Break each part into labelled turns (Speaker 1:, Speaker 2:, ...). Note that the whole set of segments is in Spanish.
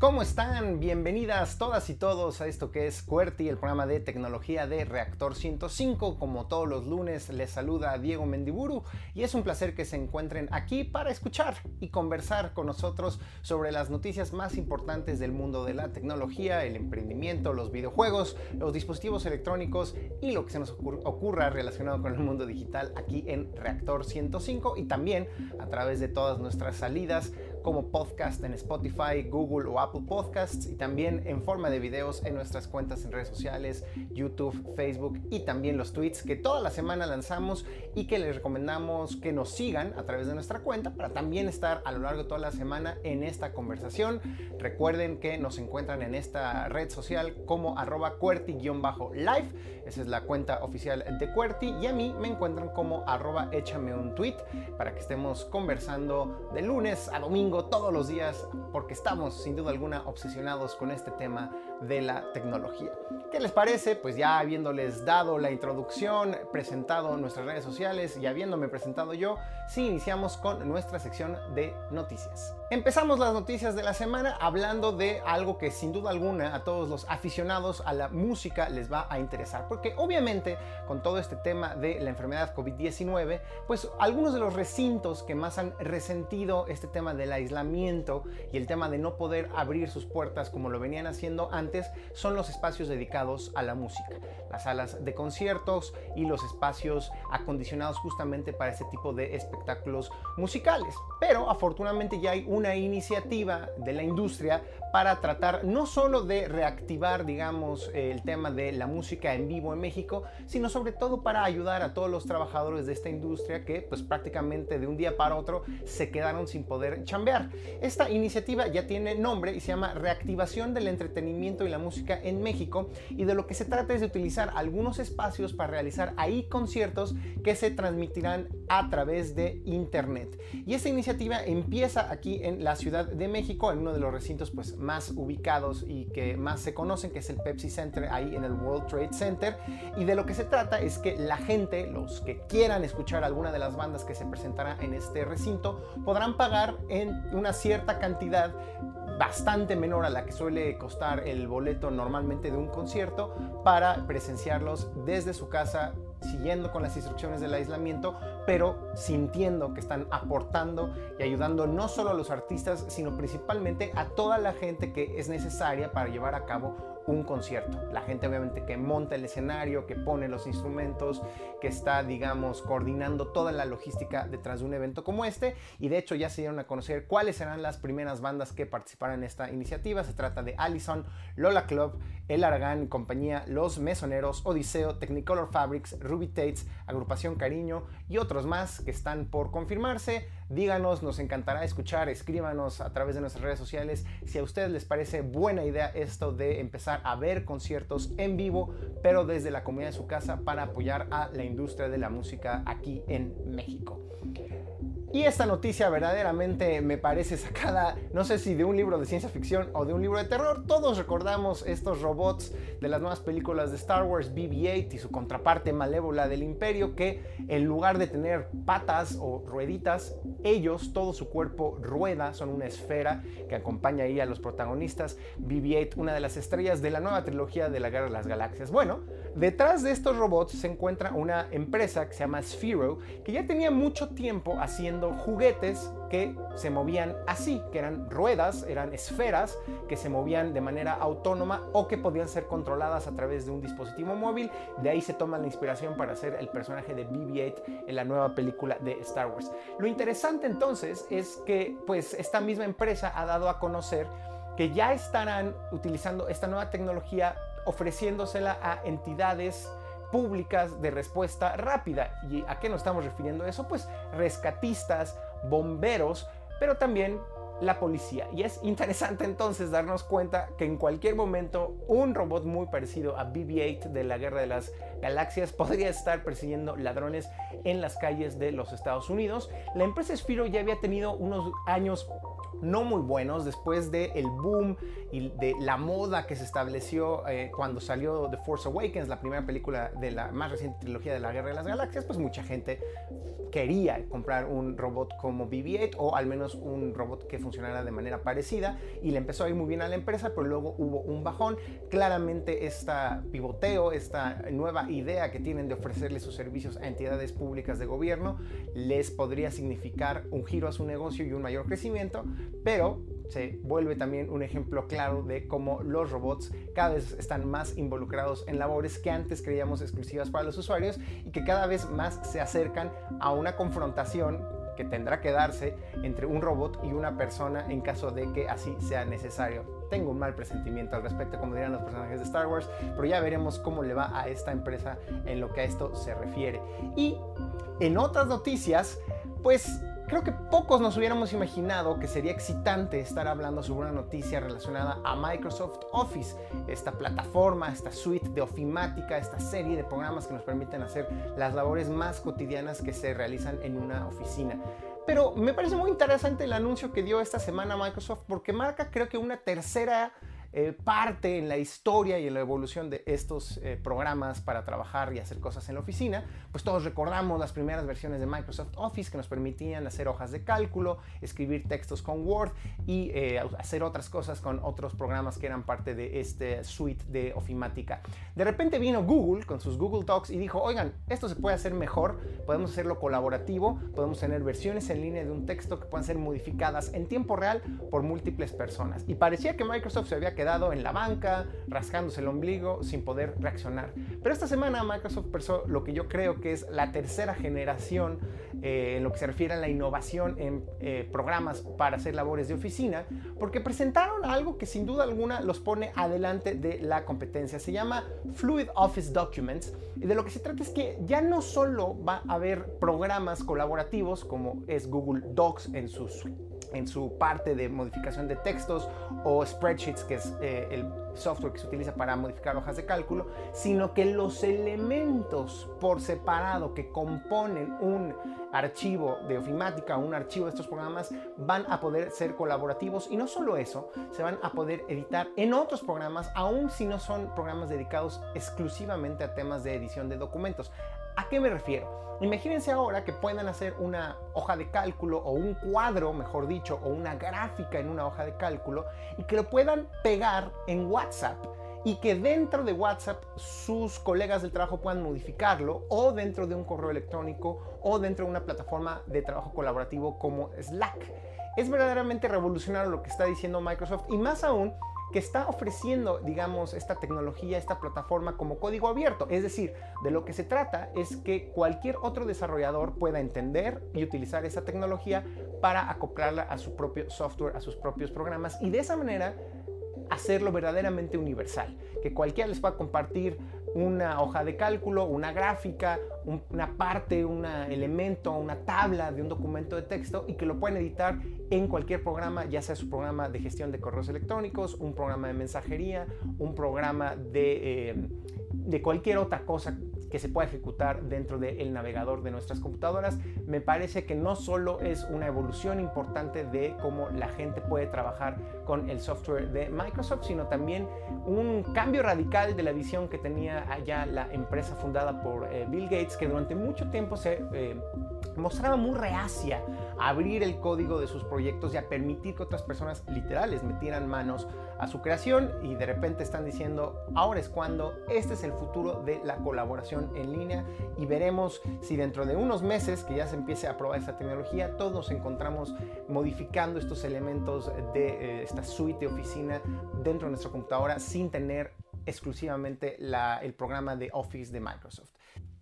Speaker 1: ¿Cómo están? Bienvenidas todas y todos a esto que es QWERTY, el programa de tecnología de Reactor 105. Como todos los lunes les saluda Diego Mendiburu y es un placer que se encuentren aquí para escuchar y conversar con nosotros sobre las noticias más importantes del mundo de la tecnología, el emprendimiento, los videojuegos, los dispositivos electrónicos y lo que se nos ocurra relacionado con el mundo digital aquí en Reactor 105 y también a través de todas nuestras salidas como podcast en Spotify, Google o Apple Podcasts y también en forma de videos en nuestras cuentas en redes sociales, YouTube, Facebook y también los tweets que toda la semana lanzamos y que les recomendamos que nos sigan a través de nuestra cuenta para también estar a lo largo de toda la semana en esta conversación. Recuerden que nos encuentran en esta red social como arroba cuerti-live, esa es la cuenta oficial de Cuerti y a mí me encuentran como arroba échame un tweet para que estemos conversando de lunes a domingo todos los días, porque estamos sin duda alguna obsesionados con este tema de la tecnología. ¿Qué les parece? Pues ya habiéndoles dado la introducción, presentado nuestras redes sociales y habiéndome presentado yo, sí iniciamos con nuestra sección de noticias. Empezamos las noticias de la semana hablando de algo que sin duda alguna a todos los aficionados a la música les va a interesar, porque obviamente con todo este tema de la enfermedad COVID-19, pues algunos de los recintos que más han resentido este tema del aislamiento y el tema de no poder abrir sus puertas como lo venían haciendo antes son los espacios dedicados a la música, las salas de conciertos y los espacios acondicionados justamente para este tipo de espectáculos musicales. Pero afortunadamente ya hay una iniciativa de la industria para tratar no solo de reactivar, digamos, el tema de la música en vivo en México, sino sobre todo para ayudar a todos los trabajadores de esta industria que pues prácticamente de un día para otro se quedaron sin poder chambear. Esta iniciativa ya tiene nombre y se llama Reactivación del Entretenimiento y la Música en México y de lo que se trata es de utilizar algunos espacios para realizar ahí conciertos que se transmitirán a través de internet. Y esta iniciativa empieza aquí en la Ciudad de México, en uno de los recintos pues más ubicados y que más se conocen, que es el Pepsi Center ahí en el World Trade Center. Y de lo que se trata es que la gente, los que quieran escuchar alguna de las bandas que se presentará en este recinto, podrán pagar en una cierta cantidad bastante menor a la que suele costar el boleto normalmente de un concierto para presenciarlos desde su casa siguiendo con las instrucciones del aislamiento, pero sintiendo que están aportando y ayudando no solo a los artistas, sino principalmente a toda la gente que es necesaria para llevar a cabo un concierto. La gente obviamente que monta el escenario, que pone los instrumentos, que está, digamos, coordinando toda la logística detrás de un evento como este. Y de hecho ya se dieron a conocer cuáles serán las primeras bandas que participarán en esta iniciativa. Se trata de Allison, Lola Club, El Aragán y compañía, Los Mesoneros, Odiseo, Technicolor Fabrics, Ruby Tates, Agrupación Cariño y otros más que están por confirmarse. Díganos, nos encantará escuchar, escríbanos a través de nuestras redes sociales si a ustedes les parece buena idea esto de empezar a ver conciertos en vivo, pero desde la comunidad de su casa para apoyar a la industria de la música aquí en México. Y esta noticia verdaderamente me parece sacada, no sé si de un libro de ciencia ficción o de un libro de terror. Todos recordamos estos robots de las nuevas películas de Star Wars, BB-8 y su contraparte malévola del imperio, que en lugar de tener patas o rueditas, ellos, todo su cuerpo rueda, son una esfera que acompaña ahí a los protagonistas. BB-8, una de las estrellas de la nueva trilogía de la Guerra de las Galaxias. Bueno, detrás de estos robots se encuentra una empresa que se llama Sphero, que ya tenía mucho tiempo haciendo juguetes que se movían así, que eran ruedas, eran esferas que se movían de manera autónoma o que podían ser controladas a través de un dispositivo móvil. De ahí se toma la inspiración para hacer el personaje de BB-8 en la nueva película de Star Wars. Lo interesante entonces es que pues esta misma empresa ha dado a conocer que ya estarán utilizando esta nueva tecnología ofreciéndosela a entidades públicas de respuesta rápida. ¿Y a qué nos estamos refiriendo eso? Pues rescatistas, bomberos, pero también la policía. Y es interesante entonces darnos cuenta que en cualquier momento un robot muy parecido a BB-8 de la Guerra de las Galaxias podría estar persiguiendo ladrones en las calles de los Estados Unidos. La empresa Spiro ya había tenido unos años no muy buenos después del el boom y de la moda que se estableció eh, cuando salió The Force Awakens, la primera película de la más reciente trilogía de la Guerra de las Galaxias, pues mucha gente quería comprar un robot como BB-8 o al menos un robot que funcionara de manera parecida y le empezó a ir muy bien a la empresa, pero luego hubo un bajón. Claramente esta pivoteo, esta nueva idea que tienen de ofrecerle sus servicios a entidades públicas de gobierno les podría significar un giro a su negocio y un mayor crecimiento, pero se vuelve también un ejemplo claro de cómo los robots cada vez están más involucrados en labores que antes creíamos exclusivas para los usuarios y que cada vez más se acercan a una confrontación que tendrá que darse entre un robot y una persona en caso de que así sea necesario. Tengo un mal presentimiento al respecto, como dirían los personajes de Star Wars, pero ya veremos cómo le va a esta empresa en lo que a esto se refiere. Y en otras noticias, pues Creo que pocos nos hubiéramos imaginado que sería excitante estar hablando sobre una noticia relacionada a Microsoft Office, esta plataforma, esta suite de ofimática, esta serie de programas que nos permiten hacer las labores más cotidianas que se realizan en una oficina. Pero me parece muy interesante el anuncio que dio esta semana Microsoft porque marca creo que una tercera eh, parte en la historia y en la evolución de estos eh, programas para trabajar y hacer cosas en la oficina, pues todos recordamos las primeras versiones de Microsoft Office que nos permitían hacer hojas de cálculo, escribir textos con Word y eh, hacer otras cosas con otros programas que eran parte de este suite de ofimática. De repente vino Google con sus Google Talks y dijo, oigan, esto se puede hacer mejor, podemos hacerlo colaborativo, podemos tener versiones en línea de un texto que puedan ser modificadas en tiempo real por múltiples personas. Y parecía que Microsoft se había quedado en la banca, rascándose el ombligo sin poder reaccionar. Pero esta semana Microsoft presó lo que yo creo que es la tercera generación eh, en lo que se refiere a la innovación en eh, programas para hacer labores de oficina, porque presentaron algo que sin duda alguna los pone adelante de la competencia. Se llama Fluid Office Documents y de lo que se trata es que ya no solo va a haber programas colaborativos como es Google Docs en sus en su parte de modificación de textos o spreadsheets, que es eh, el software que se utiliza para modificar hojas de cálculo, sino que los elementos por separado que componen un archivo de ofimática un archivo de estos programas van a poder ser colaborativos y no solo eso, se van a poder editar en otros programas, aun si no son programas dedicados exclusivamente a temas de edición de documentos. ¿A qué me refiero? Imagínense ahora que puedan hacer una hoja de cálculo o un cuadro, mejor dicho, o una gráfica en una hoja de cálculo y que lo puedan pegar en WhatsApp y que dentro de WhatsApp sus colegas del trabajo puedan modificarlo o dentro de un correo electrónico o dentro de una plataforma de trabajo colaborativo como Slack. Es verdaderamente revolucionario lo que está diciendo Microsoft y más aún que está ofreciendo, digamos, esta tecnología, esta plataforma como código abierto. Es decir, de lo que se trata es que cualquier otro desarrollador pueda entender y utilizar esa tecnología para acoplarla a su propio software, a sus propios programas y de esa manera hacerlo verdaderamente universal, que cualquiera les pueda compartir una hoja de cálculo, una gráfica, una parte, un elemento, una tabla de un documento de texto y que lo puedan editar en cualquier programa, ya sea su programa de gestión de correos electrónicos, un programa de mensajería, un programa de, eh, de cualquier otra cosa que se pueda ejecutar dentro del navegador de nuestras computadoras. Me parece que no solo es una evolución importante de cómo la gente puede trabajar con el software de Microsoft, sino también un cambio radical de la visión que tenía allá la empresa fundada por eh, Bill Gates, que durante mucho tiempo se eh, mostraba muy reacia a abrir el código de sus proyectos y a permitir que otras personas literales metieran manos a su creación y de repente están diciendo, ahora es cuando, este es el futuro de la colaboración en línea y veremos si dentro de unos meses que ya se empiece a probar esta tecnología, todos nos encontramos modificando estos elementos de eh, suite de oficina dentro de nuestra computadora sin tener exclusivamente el programa de Office de Microsoft.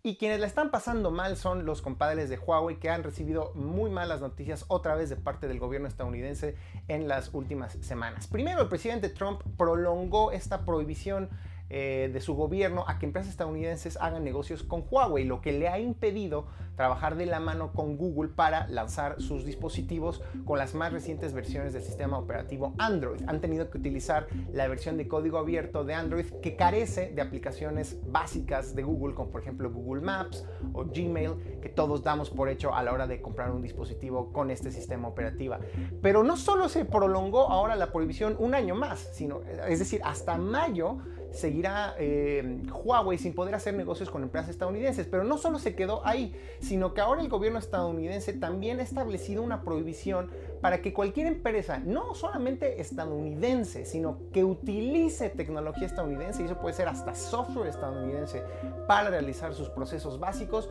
Speaker 1: Y quienes la están pasando mal son los compadres de Huawei que han recibido muy malas noticias otra vez de parte del gobierno estadounidense en las últimas semanas. Primero, el presidente Trump prolongó esta prohibición eh, de su gobierno a que empresas estadounidenses hagan negocios con Huawei, lo que le ha impedido trabajar de la mano con Google para lanzar sus dispositivos con las más recientes versiones del sistema operativo Android. Han tenido que utilizar la versión de código abierto de Android que carece de aplicaciones básicas de Google, como por ejemplo Google Maps o Gmail, que todos damos por hecho a la hora de comprar un dispositivo con este sistema operativo. Pero no solo se prolongó ahora la prohibición un año más, sino, es decir, hasta mayo seguirá eh, Huawei sin poder hacer negocios con empresas estadounidenses. Pero no solo se quedó ahí, sino que ahora el gobierno estadounidense también ha establecido una prohibición para que cualquier empresa, no solamente estadounidense, sino que utilice tecnología estadounidense, y eso puede ser hasta software estadounidense, para realizar sus procesos básicos,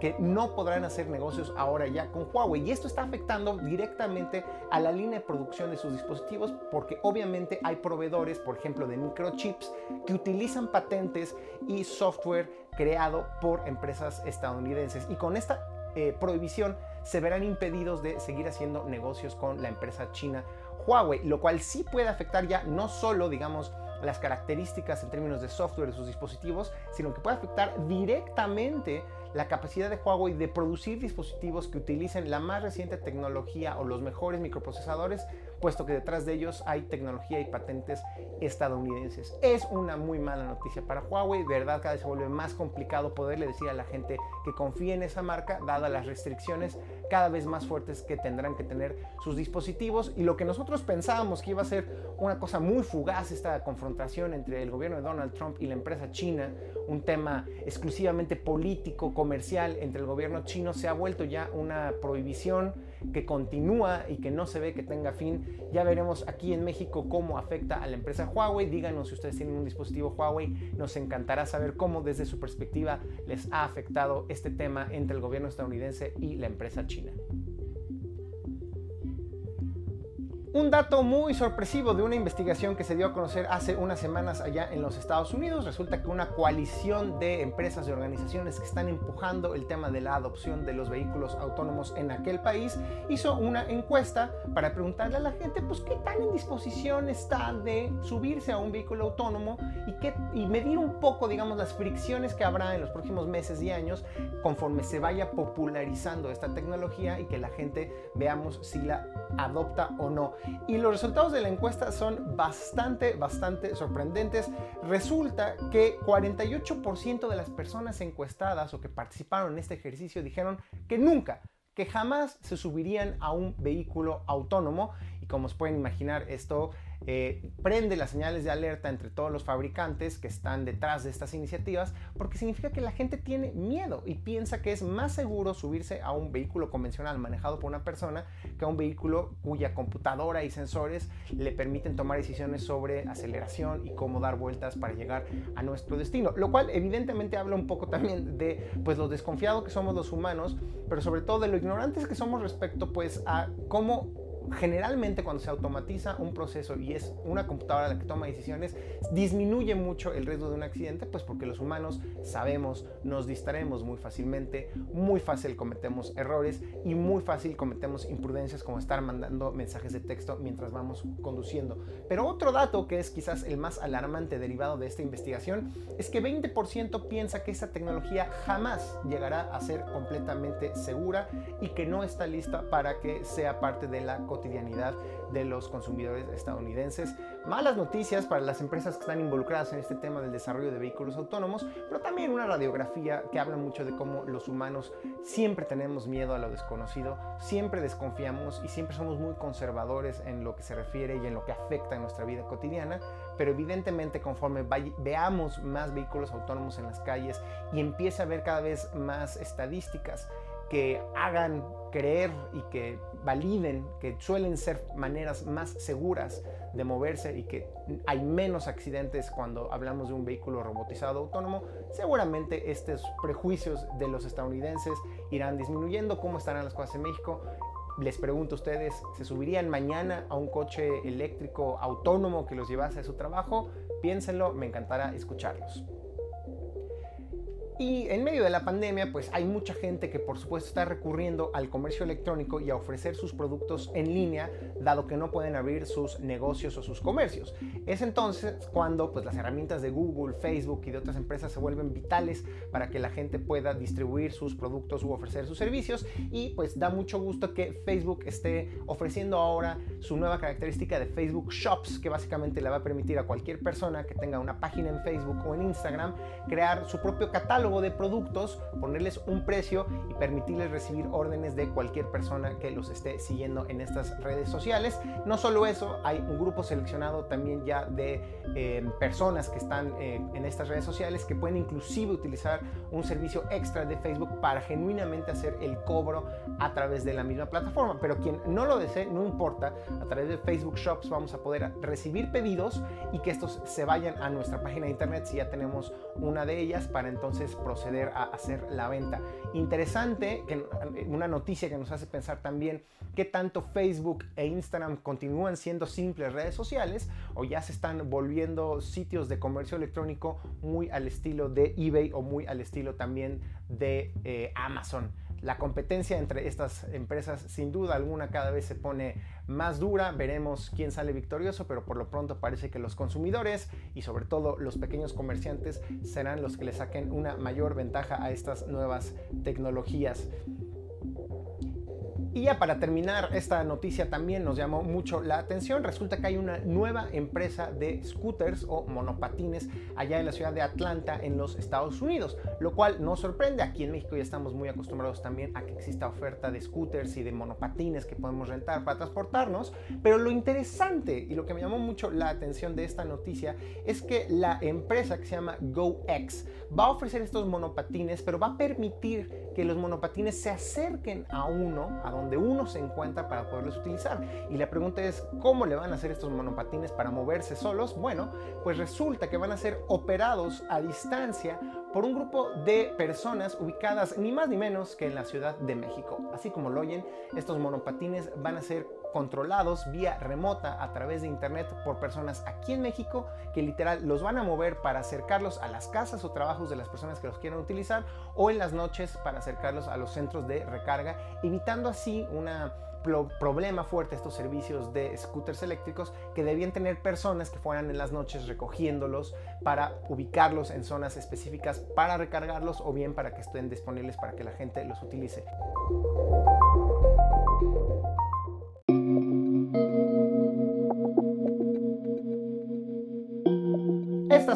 Speaker 1: que no podrán hacer negocios ahora ya con Huawei. Y esto está afectando directamente a la línea de producción de sus dispositivos porque obviamente hay proveedores, por ejemplo, de microchips que utilizan patentes y software creado por empresas estadounidenses. Y con esta eh, prohibición se verán impedidos de seguir haciendo negocios con la empresa china Huawei, lo cual sí puede afectar ya no solo, digamos, las características en términos de software de sus dispositivos, sino que puede afectar directamente la capacidad de Huawei de producir dispositivos que utilicen la más reciente tecnología o los mejores microprocesadores puesto que detrás de ellos hay tecnología y patentes estadounidenses. Es una muy mala noticia para Huawei, verdad cada vez se vuelve más complicado poderle decir a la gente que confíe en esa marca, dadas las restricciones cada vez más fuertes que tendrán que tener sus dispositivos y lo que nosotros pensábamos que iba a ser una cosa muy fugaz esta confrontación entre el gobierno de Donald Trump y la empresa china, un tema exclusivamente político, comercial entre el gobierno chino, se ha vuelto ya una prohibición que continúa y que no se ve que tenga fin. Ya veremos aquí en México cómo afecta a la empresa Huawei. Díganos si ustedes tienen un dispositivo Huawei. Nos encantará saber cómo desde su perspectiva les ha afectado este tema entre el gobierno estadounidense y la empresa china. Un dato muy sorpresivo de una investigación que se dio a conocer hace unas semanas allá en los Estados Unidos. Resulta que una coalición de empresas y organizaciones que están empujando el tema de la adopción de los vehículos autónomos en aquel país hizo una encuesta para preguntarle a la gente pues qué tan en disposición está de subirse a un vehículo autónomo y, qué, y medir un poco digamos las fricciones que habrá en los próximos meses y años conforme se vaya popularizando esta tecnología y que la gente veamos si la adopta o no. Y los resultados de la encuesta son bastante, bastante sorprendentes. Resulta que 48% de las personas encuestadas o que participaron en este ejercicio dijeron que nunca, que jamás se subirían a un vehículo autónomo. Y como se pueden imaginar, esto eh, prende las señales de alerta entre todos los fabricantes que están detrás de estas iniciativas porque significa que la gente tiene miedo y piensa que es más seguro subirse a un vehículo convencional manejado por una persona que a un vehículo cuya computadora y sensores le permiten tomar decisiones sobre aceleración y cómo dar vueltas para llegar a nuestro destino. Lo cual evidentemente habla un poco también de pues lo desconfiado que somos los humanos, pero sobre todo de lo ignorantes que somos respecto pues a cómo generalmente cuando se automatiza un proceso y es una computadora la que toma decisiones, disminuye mucho el riesgo de un accidente, pues porque los humanos sabemos, nos distraemos muy fácilmente, muy fácil cometemos errores y muy fácil cometemos imprudencias como estar mandando mensajes de texto mientras vamos conduciendo. Pero otro dato que es quizás el más alarmante derivado de esta investigación es que 20% piensa que esta tecnología jamás llegará a ser completamente segura y que no está lista para que sea parte de la cotidianidad de los consumidores estadounidenses. Malas noticias para las empresas que están involucradas en este tema del desarrollo de vehículos autónomos, pero también una radiografía que habla mucho de cómo los humanos siempre tenemos miedo a lo desconocido, siempre desconfiamos y siempre somos muy conservadores en lo que se refiere y en lo que afecta a nuestra vida cotidiana, pero evidentemente conforme veamos más vehículos autónomos en las calles y empieza a haber cada vez más estadísticas que hagan creer y que validen que suelen ser maneras más seguras de moverse y que hay menos accidentes cuando hablamos de un vehículo robotizado autónomo, seguramente estos prejuicios de los estadounidenses irán disminuyendo. ¿Cómo estarán las cosas en México? Les pregunto a ustedes, ¿se subirían mañana a un coche eléctrico autónomo que los llevase a su trabajo? Piénsenlo, me encantará escucharlos. Y en medio de la pandemia, pues hay mucha gente que por supuesto está recurriendo al comercio electrónico y a ofrecer sus productos en línea, dado que no pueden abrir sus negocios o sus comercios. Es entonces cuando pues, las herramientas de Google, Facebook y de otras empresas se vuelven vitales para que la gente pueda distribuir sus productos u ofrecer sus servicios. Y pues da mucho gusto que Facebook esté ofreciendo ahora su nueva característica de Facebook Shops, que básicamente le va a permitir a cualquier persona que tenga una página en Facebook o en Instagram crear su propio catálogo de productos, ponerles un precio y permitirles recibir órdenes de cualquier persona que los esté siguiendo en estas redes sociales. No solo eso, hay un grupo seleccionado también ya de eh, personas que están eh, en estas redes sociales que pueden inclusive utilizar un servicio extra de Facebook para genuinamente hacer el cobro a través de la misma plataforma. Pero quien no lo desee, no importa, a través de Facebook Shops vamos a poder recibir pedidos y que estos se vayan a nuestra página de internet si ya tenemos una de ellas para entonces proceder a hacer la venta. Interesante, que, una noticia que nos hace pensar también que tanto Facebook e Instagram continúan siendo simples redes sociales o ya se están volviendo sitios de comercio electrónico muy al estilo de eBay o muy al estilo también de eh, Amazon. La competencia entre estas empresas sin duda alguna cada vez se pone más dura, veremos quién sale victorioso, pero por lo pronto parece que los consumidores y sobre todo los pequeños comerciantes serán los que le saquen una mayor ventaja a estas nuevas tecnologías. Y ya para terminar, esta noticia también nos llamó mucho la atención. Resulta que hay una nueva empresa de scooters o monopatines allá en la ciudad de Atlanta, en los Estados Unidos, lo cual nos sorprende. Aquí en México ya estamos muy acostumbrados también a que exista oferta de scooters y de monopatines que podemos rentar para transportarnos. Pero lo interesante y lo que me llamó mucho la atención de esta noticia es que la empresa que se llama GoX va a ofrecer estos monopatines, pero va a permitir que los monopatines se acerquen a uno, a donde donde uno se encuentra para poderlos utilizar. Y la pregunta es, ¿cómo le van a hacer estos monopatines para moverse solos? Bueno, pues resulta que van a ser operados a distancia por un grupo de personas ubicadas ni más ni menos que en la Ciudad de México. Así como lo oyen, estos monopatines van a ser controlados vía remota a través de internet por personas aquí en México que literal los van a mover para acercarlos a las casas o trabajos de las personas que los quieran utilizar o en las noches para acercarlos a los centros de recarga, evitando así un problema fuerte estos servicios de scooters eléctricos que debían tener personas que fueran en las noches recogiéndolos para ubicarlos en zonas específicas para recargarlos o bien para que estén disponibles para que la gente los utilice.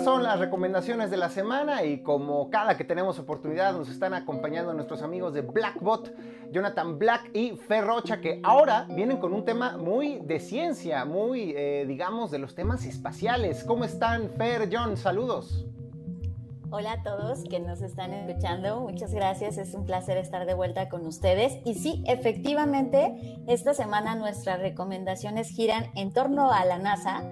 Speaker 1: Estas son las recomendaciones de la semana y como cada que tenemos oportunidad nos están acompañando nuestros amigos de Blackbot, Jonathan Black y Ferrocha, que ahora vienen con un tema muy de ciencia, muy, eh, digamos, de los temas espaciales. ¿Cómo están, Fer, John? Saludos.
Speaker 2: Hola a todos que nos están escuchando, muchas gracias, es un placer estar de vuelta con ustedes. Y sí, efectivamente, esta semana nuestras recomendaciones giran en torno a la NASA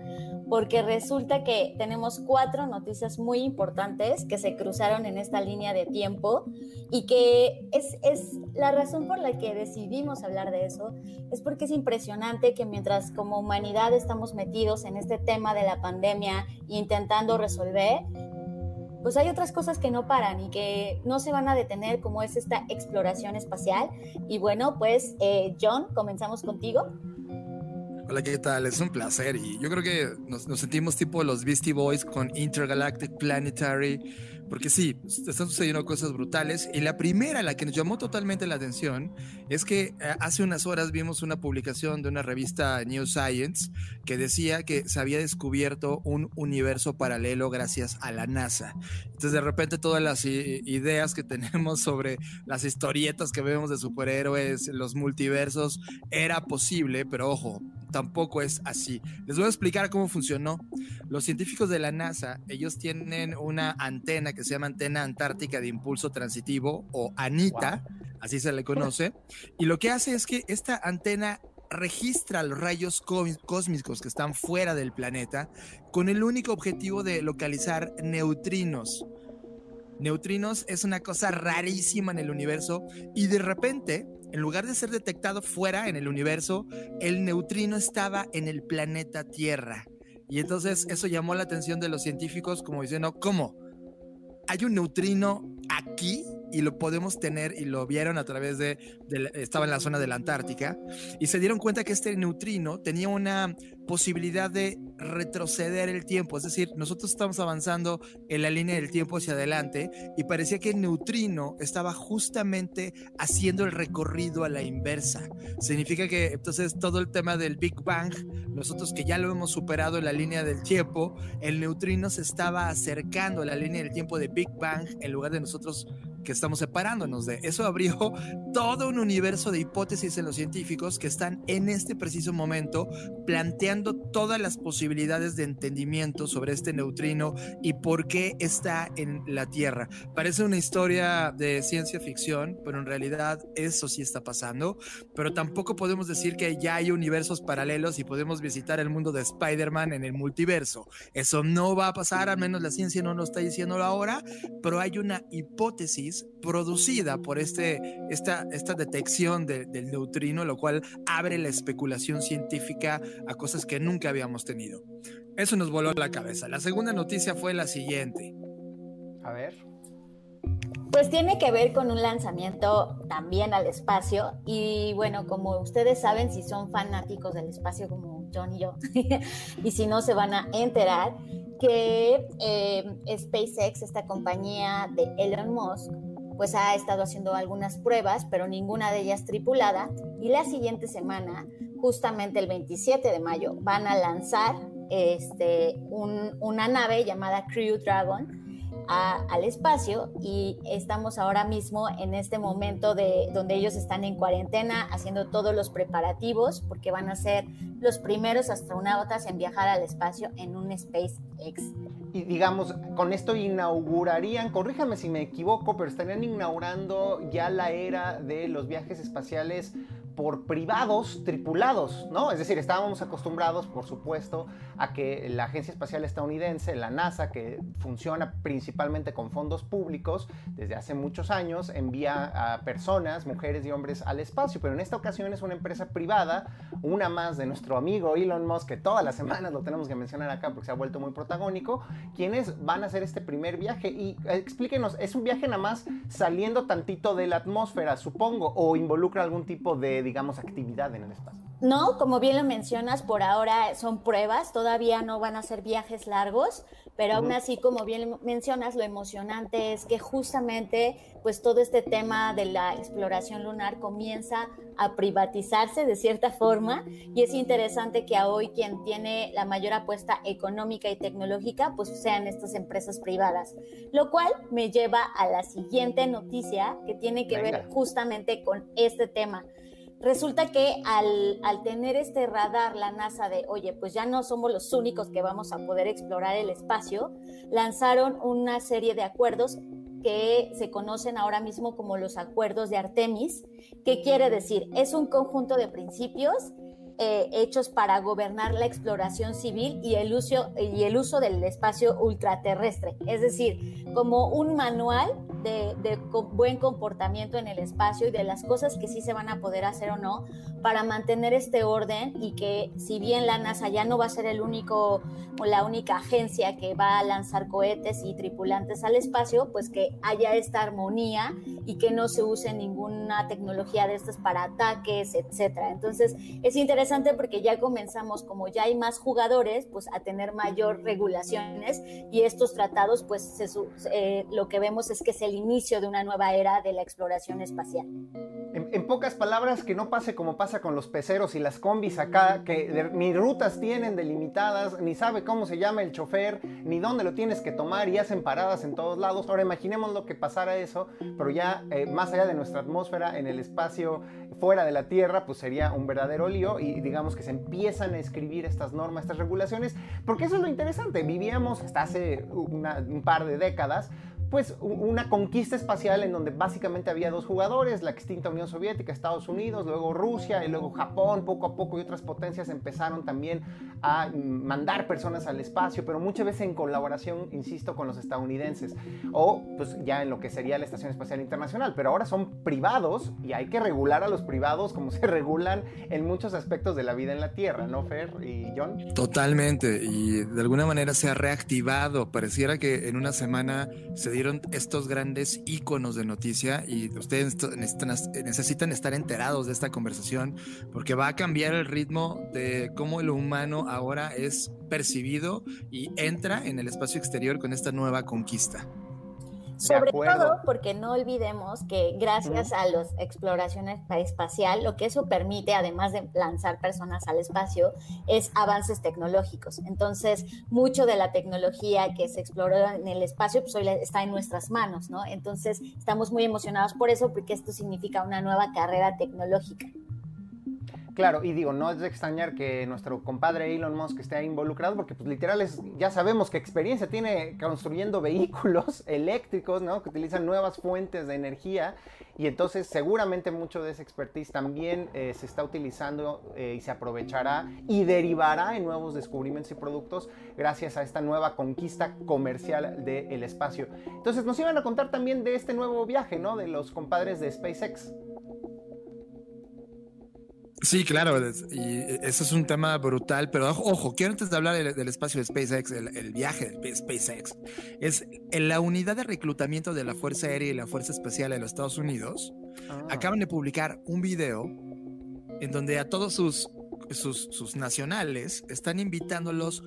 Speaker 2: porque resulta que tenemos cuatro noticias muy importantes que se cruzaron en esta línea de tiempo y que es, es, la razón por la que decidimos hablar de eso, es porque es impresionante que mientras como humanidad estamos metidos en este tema de la pandemia e intentando resolver, pues hay otras cosas que no paran y que no se van a detener, como es esta exploración espacial. Y bueno, pues eh, John, comenzamos contigo.
Speaker 3: Hola, ¿qué tal? Es un placer y yo creo que nos, sentimos tipo los Beastie Boys con Intergalactic Planetary, porque sí, están sucediendo cosas brutales y la primera, la que nos llamó totalmente la atención, es que eh, hace unas horas vimos una publicación de una revista New Science que decía que se había descubierto un universo paralelo gracias a la NASA. Entonces de repente todas las ideas que tenemos sobre las historietas que vemos de superhéroes, los multiversos, era posible, pero ojo, tampoco es así. Les voy a explicar cómo funcionó. Los científicos de la NASA, ellos tienen una antena que se llama antena antártica de impulso transitivo o ANITA, así se le conoce, y lo que hace es que esta antena registra los rayos cósmicos que están fuera del planeta con el único objetivo de localizar neutrinos. Neutrinos es una cosa rarísima en el universo y de repente en lugar de ser detectado fuera en el universo, el neutrino estaba en el planeta Tierra. Y entonces eso llamó la atención de los científicos como diciendo, ¿cómo? ¿Hay un neutrino aquí? y lo podemos tener y lo vieron a través de, estaba en la zona de la Antártica y se dieron cuenta que este neutrino tenía una posibilidad de retroceder el tiempo, es decir, nosotros estamos avanzando en la línea del tiempo hacia adelante y parecía que el neutrino estaba justamente haciendo el recorrido a la inversa. Significa que entonces todo el tema del Big Bang, nosotros que ya lo hemos superado en la línea del tiempo, el neutrino se estaba acercando a la línea del tiempo de Big Bang en lugar de nosotros nosotros que estamos separándonos de. Eso abrió todo un universo de hipótesis en los científicos que están en este preciso momento planteando todas las posibilidades de entendimiento sobre este neutrino y por qué está en la Tierra. Parece una historia de ciencia ficción, pero en realidad eso sí está pasando. Pero tampoco podemos decir que ya hay universos paralelos y podemos visitar el mundo de Spider-Man en el multiverso. Eso no va a pasar, al menos la ciencia no lo está diciendo ahora, pero hay una hipótesis producida por este, esta, esta detección del neutrino, lo cual abre la especulación científica a cosas que nunca habíamos tenido. Eso nos voló la cabeza. La segunda noticia fue la siguiente.
Speaker 1: A ver.
Speaker 2: Pues tiene que ver con un lanzamiento también al espacio y bueno, como ustedes saben, si son fanáticos del espacio como John y yo, y si no se van a enterar, que eh, SpaceX, esta compañía de Elon Musk, pues ha estado haciendo algunas pruebas, pero ninguna de ellas tripulada. Y la siguiente semana, justamente el 27 de mayo, van a lanzar este, una nave llamada Crew Dragon al espacio y estamos ahora mismo en este momento de donde ellos están en cuarentena haciendo todos los preparativos porque van a ser los primeros astronautas en viajar al espacio en un SpaceX.
Speaker 1: Y digamos, con esto inaugurarían, corríjame si me equivoco, pero estarían inaugurando ya la era de los viajes espaciales por privados tripulados, ¿no? Es decir, estábamos acostumbrados, por supuesto, a que la Agencia Espacial Estadounidense, la NASA, que funciona principalmente con fondos públicos desde hace muchos años, envía a personas, mujeres y hombres al espacio, pero en esta ocasión es una empresa privada, una más de nuestro amigo Elon Musk, que todas las semanas lo tenemos que mencionar acá porque se ha vuelto muy protagónico, quienes van a hacer este primer viaje. Y eh, explíquenos, ¿es un viaje nada más saliendo tantito de la atmósfera, supongo, o involucra algún tipo de digamos, actividad en el espacio.
Speaker 2: No, como bien lo mencionas, por ahora son pruebas, todavía no van a ser viajes largos, pero aún así, como bien mencionas, lo emocionante es que justamente pues todo este tema de la exploración lunar comienza a privatizarse de cierta forma y es interesante que a hoy quien tiene la mayor apuesta económica y tecnológica pues sean estas empresas privadas, lo cual me lleva a la siguiente noticia que tiene que ver justamente con este tema. Resulta que al, tener este radar, la NASA de, oye, pues ya no somos los únicos que vamos a poder explorar el espacio, lanzaron una serie de acuerdos que se conocen ahora mismo como los acuerdos de Artemis. ¿Qué quiere decir? Es un conjunto de principios eh, hechos para gobernar la exploración civil y el, uso, y el uso del espacio ultraterrestre. Es decir, como un manual de, buen comportamiento en el espacio y de las cosas que sí se van a poder hacer o no para mantener este orden y que si bien la NASA ya no va a ser el único o la única agencia que va a lanzar cohetes y tripulantes al espacio, pues que haya esta armonía y que no se use ninguna tecnología de estas para ataques, etcétera. Entonces, es interesante porque ya comenzamos, como ya hay más jugadores, pues a tener mayor regulaciones y estos tratados, pues eh, lo que vemos es que se inicio de una nueva era de la exploración espacial.
Speaker 1: En, pocas palabras, que no pase como pasa con los peceros y las combis acá, que ni rutas tienen delimitadas, ni sabe cómo se llama el chofer, ni dónde lo tienes que tomar y hacen paradas en todos lados. Ahora imaginemos lo que pasara eso, pero ya eh, más allá de nuestra atmósfera, en el espacio fuera de la Tierra, pues sería un verdadero lío y digamos que se empiezan a escribir estas normas, estas regulaciones, porque eso es lo interesante. Vivíamos hasta hace un par de décadas pues una conquista espacial en donde básicamente había dos jugadores, la extinta Unión Soviética, Estados Unidos, luego Rusia y luego Japón, poco a poco y otras potencias empezaron también a mandar personas al espacio, pero muchas veces en colaboración, insisto, con los estadounidenses o pues ya en lo que sería la Estación Espacial Internacional, pero ahora son privados y hay que regular a los privados como se regulan en muchos aspectos de la vida en la Tierra, ¿no, Fer y John?
Speaker 3: Totalmente, y de alguna manera se ha reactivado, pareciera que en una semana se estos grandes íconos de noticia y ustedes necesitan estar enterados de esta conversación porque va a cambiar el ritmo de cómo el humano ahora es percibido y entra en el espacio exterior con esta nueva conquista.
Speaker 2: Sobre todo porque no olvidemos que gracias a las exploraciones espacial, lo que eso permite, además de lanzar personas al espacio, es avances tecnológicos. Entonces, mucho de la tecnología que se exploró en el espacio pues, hoy está en nuestras manos, ¿no? Entonces, estamos muy emocionados por eso, porque esto significa una nueva carrera tecnológica.
Speaker 1: Claro, y digo, no es de extrañar que nuestro compadre Elon Musk esté involucrado, porque pues literal es, ya sabemos qué experiencia tiene construyendo vehículos eléctricos, ¿no? Que utilizan nuevas fuentes de energía, y entonces seguramente mucho de ese expertise también eh, se está utilizando eh, y se aprovechará y derivará en nuevos descubrimientos y productos gracias a esta nueva conquista comercial del espacio. Entonces nos iban a contar también de este nuevo viaje, ¿no? De los compadres de SpaceX.
Speaker 3: Sí, claro, y eso es un tema brutal, pero ojo, quiero antes de hablar del, espacio de SpaceX, el, viaje de SpaceX, es en la unidad de reclutamiento de la Fuerza Aérea y la Fuerza Especial de los Estados Unidos, ah. acaban de publicar un video en donde a todos sus, sus, sus nacionales están invitándolos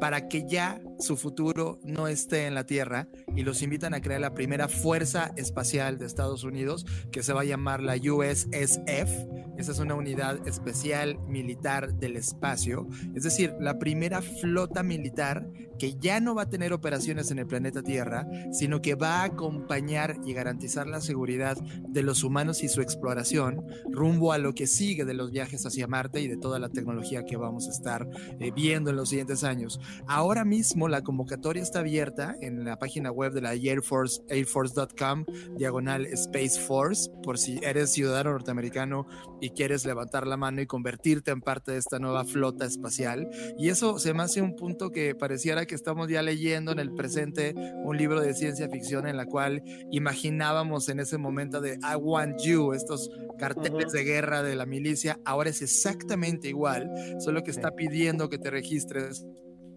Speaker 3: para que ya su futuro no esté en la Tierra y los invitan a crear la primera fuerza espacial de Estados Unidos que se va a llamar la USSF. Esa es una unidad especial militar del espacio, es decir, la primera flota militar que ya no va a tener operaciones en el planeta Tierra, sino que va a acompañar y garantizar la seguridad de los humanos y su exploración rumbo a lo que sigue de los viajes hacia Marte y de toda la tecnología que vamos a estar eh, viendo en los siguientes años. Ahora mismo la convocatoria está abierta en la página web de la Air Force, airforce.com, diagonal Space Force, por si eres ciudadano norteamericano y quieres levantar la mano y convertirte en parte de esta nueva flota espacial. Y eso se me hace un punto que pareciera que estamos ya leyendo en el presente un libro de ciencia ficción en la cual imaginábamos en ese momento de I want you, estos carteles de guerra de la milicia, ahora es exactamente igual, solo que está pidiendo que te registres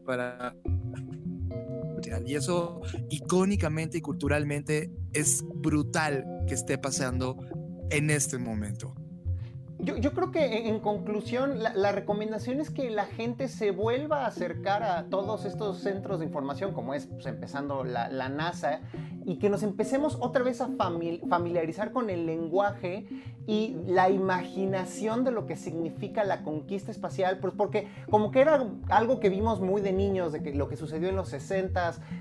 Speaker 3: para y eso icónicamente y culturalmente es brutal que esté pasando en este momento.
Speaker 1: Yo, creo que en, conclusión la, recomendación es que la gente se vuelva a acercar a todos estos centros de información, como es pues, empezando la, NASA, y que nos empecemos otra vez a familiarizar con el lenguaje y la imaginación de lo que significa la conquista espacial, pues porque como que era algo que vimos muy de niños, de que lo que sucedió en los 60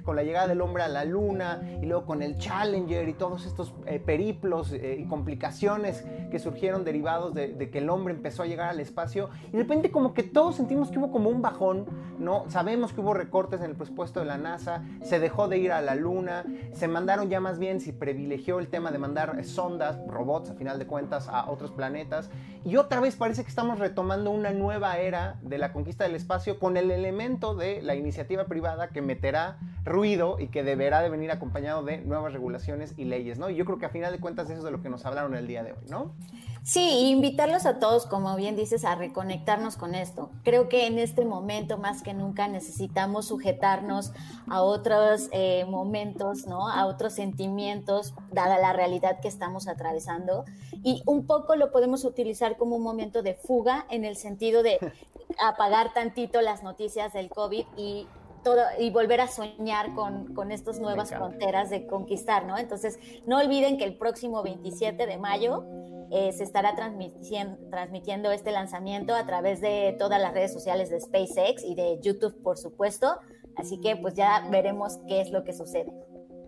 Speaker 1: con la llegada del hombre a la luna y luego con el Challenger y todos estos eh, periplos eh, y complicaciones que surgieron derivados de, de, que el hombre empezó a llegar al espacio y de repente como que todos sentimos que hubo como un bajón, ¿no? Sabemos que hubo recortes en el presupuesto de la NASA, se dejó de ir a la luna, se mandaron ya más bien, se privilegió el tema de mandar sondas, robots a final de cuentas, a otros planetas. Y otra vez parece que estamos retomando una nueva era de la conquista del espacio con el elemento de la iniciativa privada que meterá ruido y que deberá de venir acompañado de nuevas regulaciones y leyes, ¿no? Y yo creo que a final de cuentas eso es de lo que nos hablaron el día de hoy, ¿no?
Speaker 2: Sí, invitarlos a todos, como bien dices, a reconectarnos con esto. Creo que en este momento más que nunca necesitamos sujetarnos a otros eh, momentos, ¿no? A otros sentimientos, dada la realidad que estamos atravesando. Y un poco lo podemos utilizar como un momento de fuga en el sentido de apagar tantito las noticias del COVID y todo, y volver a soñar con, con estas nuevas fronteras de conquistar, ¿no? Entonces, no olviden que el próximo 27 de mayo eh, se estará transmitiendo, transmitiendo este lanzamiento a través de todas las redes sociales de SpaceX y de YouTube, por supuesto. Así que pues ya veremos qué es lo que sucede.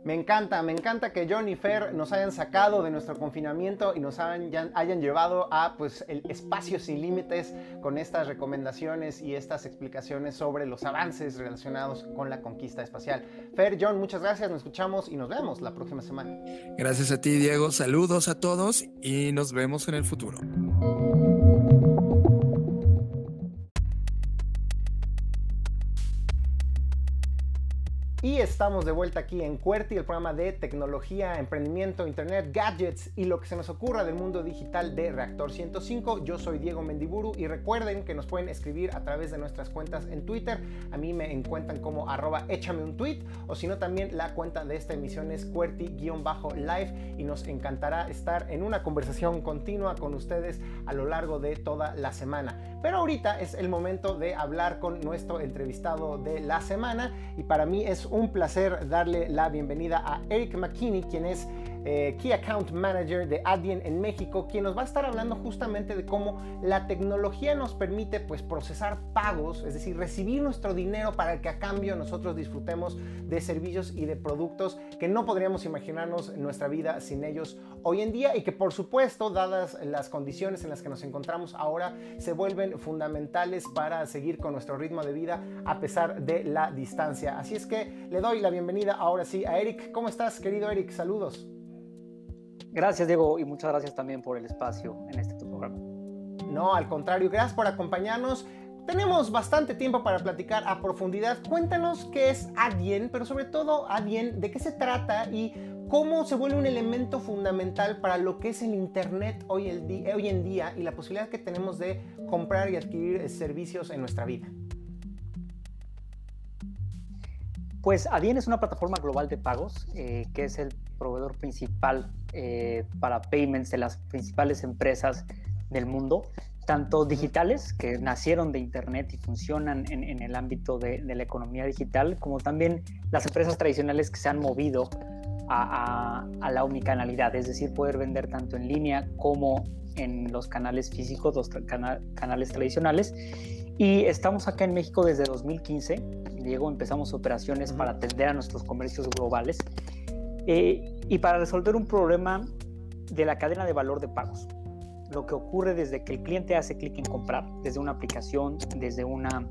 Speaker 1: Me encanta, me encanta que John y Fer nos hayan sacado de nuestro confinamiento y nos hayan, hayan llevado a pues el espacio sin límites con estas recomendaciones y estas explicaciones sobre los avances relacionados con la conquista espacial. Fer, John, muchas gracias, nos escuchamos y nos vemos la próxima semana.
Speaker 3: Gracias a ti, Diego. Saludos a todos y nos vemos en el futuro.
Speaker 1: Y estamos de vuelta aquí en QWERTY, el programa de tecnología, emprendimiento, internet, gadgets y lo que se nos ocurra del mundo digital de Reactor 105. Yo soy Diego Mendiburu y recuerden que nos pueden escribir a través de nuestras cuentas en Twitter. A mí me encuentran como arroba échame un tweet o si no también la cuenta de esta emisión es QWERTY-live y nos encantará estar en una conversación continua con ustedes a lo largo de toda la semana. Pero ahorita es el momento de hablar con nuestro entrevistado de la semana y para mí es un placer darle la bienvenida a Eric McKinney, quien es eh, Key Account Manager de Adyen en México, quien nos va a estar hablando justamente de cómo la tecnología nos permite pues procesar pagos, es decir, recibir nuestro dinero para que a cambio nosotros disfrutemos de servicios y de productos que no podríamos imaginarnos en nuestra vida sin ellos hoy en día y que por supuesto, dadas las condiciones en las que nos encontramos ahora, se vuelven fundamentales para seguir con nuestro ritmo de vida a pesar de la distancia. Así es que le doy la bienvenida ahora sí a Eric. ¿Cómo estás, querido Eric? Saludos.
Speaker 4: Gracias, Diego, y muchas gracias también por el espacio en este programa.
Speaker 1: No, al contrario, gracias por acompañarnos. Tenemos bastante tiempo para platicar a profundidad. Cuéntanos qué es Adyen, pero sobre todo Adyen, de qué se trata y cómo se vuelve un elemento fundamental para lo que es el Internet hoy, hoy en día y la posibilidad que tenemos de comprar y adquirir servicios en nuestra vida.
Speaker 4: Pues Adyen es una plataforma global de pagos eh, que es el proveedor principal eh, para payments de las principales empresas del mundo, tanto digitales, que nacieron de Internet y funcionan en, el ámbito de, la economía digital, como también las empresas tradicionales que se han movido a, la unicanalidad, es decir, poder vender tanto en línea como en los canales físicos, los canales tradicionales. Y estamos acá en México desde 2015. Diego, empezamos operaciones para atender a nuestros comercios globales eh, y para resolver un problema de la cadena de valor de pagos. Lo que ocurre desde que el cliente hace clic en comprar, desde una aplicación, desde una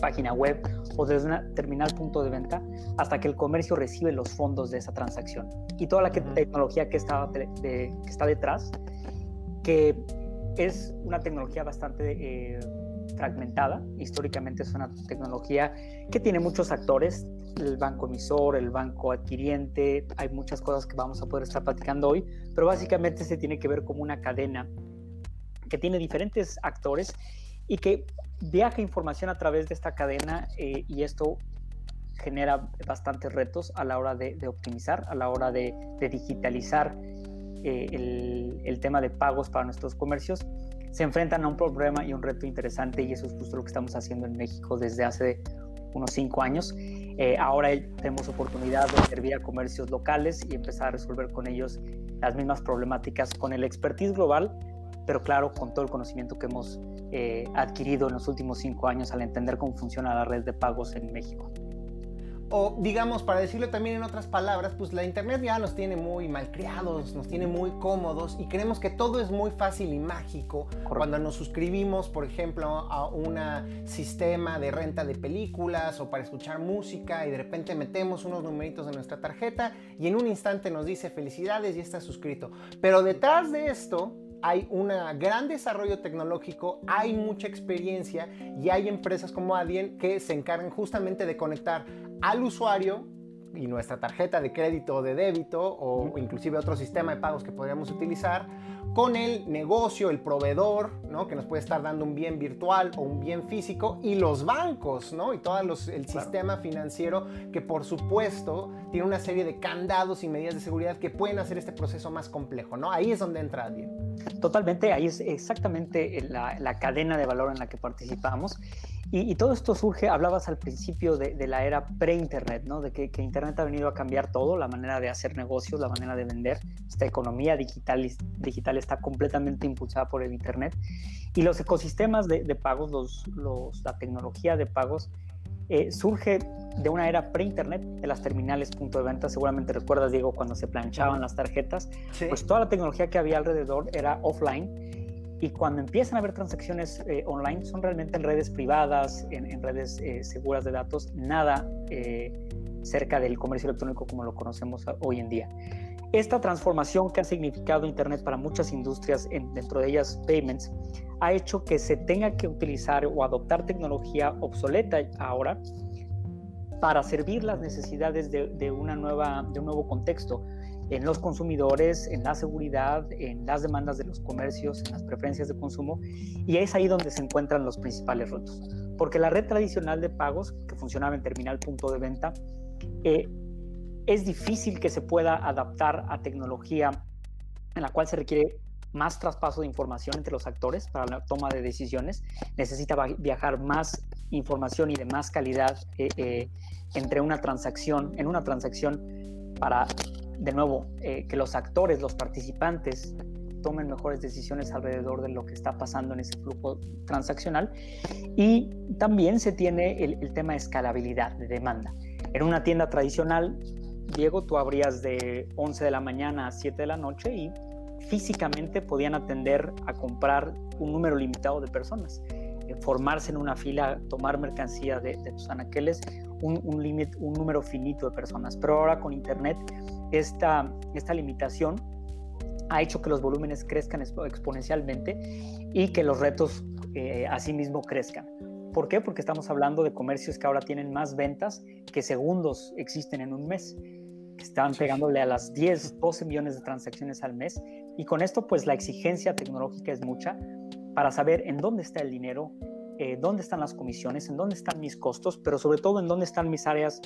Speaker 4: página web o desde una terminal punto de venta, hasta que el comercio recibe los fondos de esa transacción. Y toda la tecnología que está, que está detrás, que es una tecnología bastante... Eh, fragmentada. Históricamente es una tecnología que tiene muchos actores, el banco emisor, el banco adquiriente, hay muchas cosas que vamos a poder estar platicando hoy, pero básicamente se tiene que ver como una cadena que tiene diferentes actores y que viaja información a través de esta cadena eh, y esto genera bastantes retos a la hora de, optimizar, a la hora de, digitalizar eh, el, el tema de pagos para nuestros comercios se enfrentan a un problema y un reto interesante y eso es justo lo que estamos haciendo en México desde hace unos cinco años. Eh, ahora tenemos oportunidad de servir a comercios locales y empezar a resolver con ellos las mismas problemáticas con el expertise global, pero claro, con todo el conocimiento que hemos eh, adquirido en los últimos cinco años al entender cómo funciona la red de pagos en México.
Speaker 1: O digamos, para decirlo también en otras palabras, pues la Internet ya nos tiene muy malcriados, nos tiene muy cómodos y creemos que todo es muy fácil y mágico cuando nos suscribimos, por ejemplo, a un sistema de renta de películas o para escuchar música y de repente metemos unos numeritos de nuestra tarjeta y en un instante nos dice felicidades y está suscrito. Pero detrás de esto hay un gran desarrollo tecnológico, hay mucha experiencia y hay empresas como Adyen que se encargan justamente de conectar al usuario y nuestra tarjeta de crédito o de débito o inclusive otro sistema de pagos que podríamos utilizar con el negocio, el proveedor, ¿no? que nos puede estar dando un bien virtual o un bien físico, y los bancos, ¿no? y todo el sistema financiero que por supuesto tiene una serie de candados y medidas de seguridad que pueden hacer este proceso más complejo. ¿no? Ahí es donde entra Adyen.
Speaker 4: Totalmente, ahí es exactamente la, la cadena de valor en la que participamos. Y, todo esto surge, hablabas al principio de, la era pre-Internet, ¿no? De que, Internet ha venido a cambiar todo, la manera de hacer negocios, la manera de vender. Esta economía digital, digital está completamente impulsada por el Internet. Y los ecosistemas de, pagos, los, los, la tecnología de pagos, eh, surge de una era pre-internet, de las terminales punto de venta. Seguramente recuerdas, Diego, cuando se planchaban las tarjetas, pues toda la tecnología que había alrededor era offline y cuando empiezan a haber transacciones eh, online son realmente en redes privadas, en, redes eh, seguras de datos, nada eh, cerca del comercio electrónico como lo conocemos hoy en día. Esta transformación que ha significado Internet para muchas industrias, dentro de ellas payments, ha hecho que se tenga que utilizar o adoptar tecnología obsoleta ahora para servir las necesidades de, una nueva, de un nuevo contexto en los consumidores, en la seguridad, en las demandas de los comercios, en las preferencias de consumo, y es ahí donde se encuentran los principales retos. Porque la red tradicional de pagos, que funcionaba en terminal punto de venta, es difícil que se pueda adaptar a tecnología en la cual se requiere más traspaso de información entre los actores para la toma de decisiones, necesita viajar más información y de más calidad eh, eh, entre una transacción, en una transacción para, de nuevo, eh, que los actores, los participantes tomen mejores decisiones alrededor de lo que está pasando en ese flujo transaccional. Y también se tiene el tema de escalabilidad, de demanda. En una tienda tradicional, Diego, tú abrías de 11 de la mañana a 7 de la noche y físicamente podían atender a comprar un número limitado de personas, eh, formarse en una fila, tomar mercancía de, tus anaqueles, un, número finito de personas. Pero ahora con Internet, esta, esta limitación ha hecho que los volúmenes crezcan exponencialmente y que los retos eh, asimismo crezcan. ¿Por qué? Porque estamos hablando de comercios que ahora tienen más ventas que segundos existen en un mes están pegándole a las 10, 12 millones de transacciones al mes. Y con esto, pues la exigencia tecnológica es mucha para saber en dónde está el dinero, eh, dónde están las comisiones, en dónde están mis costos, pero sobre todo en dónde están mis áreas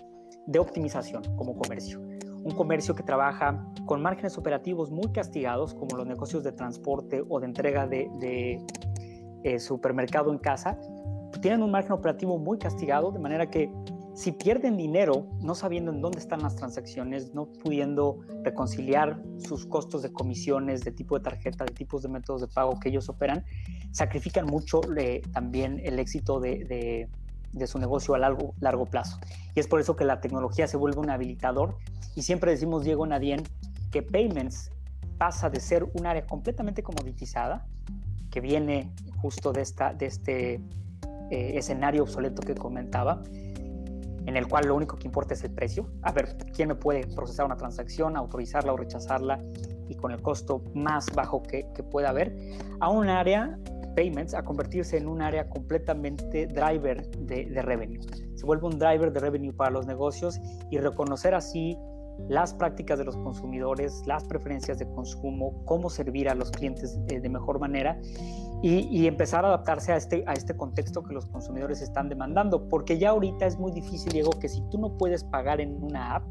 Speaker 4: de optimización como comercio. Un comercio que trabaja con márgenes operativos muy castigados, como los negocios de transporte o de entrega de, eh, supermercado en casa, tienen un margen operativo muy castigado, de manera que si pierden dinero no sabiendo en dónde están las transacciones, no pudiendo reconciliar sus costos de comisiones, de tipo de tarjeta, de tipos de métodos de pago que ellos operan, sacrifican mucho eh, también el éxito de, su negocio a largo, largo plazo. Y es por eso que la tecnología se vuelve un habilitador. Y siempre decimos, Diego Nadien, que Payments pasa de ser un área completamente comoditizada, que viene justo de, esta, de este eh, escenario obsoleto que comentaba, en el cual lo único que importa es el precio. A ver, ¿quién me puede procesar una transacción, autorizarla o rechazarla y con el costo más bajo que, que pueda haber? A un área, payments, a convertirse en un área completamente driver de, de revenue. Se vuelve un driver de revenue para los negocios y reconocer así las prácticas de los consumidores, las preferencias de consumo, cómo servir a los clientes de, mejor manera y, empezar a adaptarse a este, a este contexto que los consumidores están demandando. Porque ya ahorita es muy difícil, Diego, que si tú no puedes pagar en una app,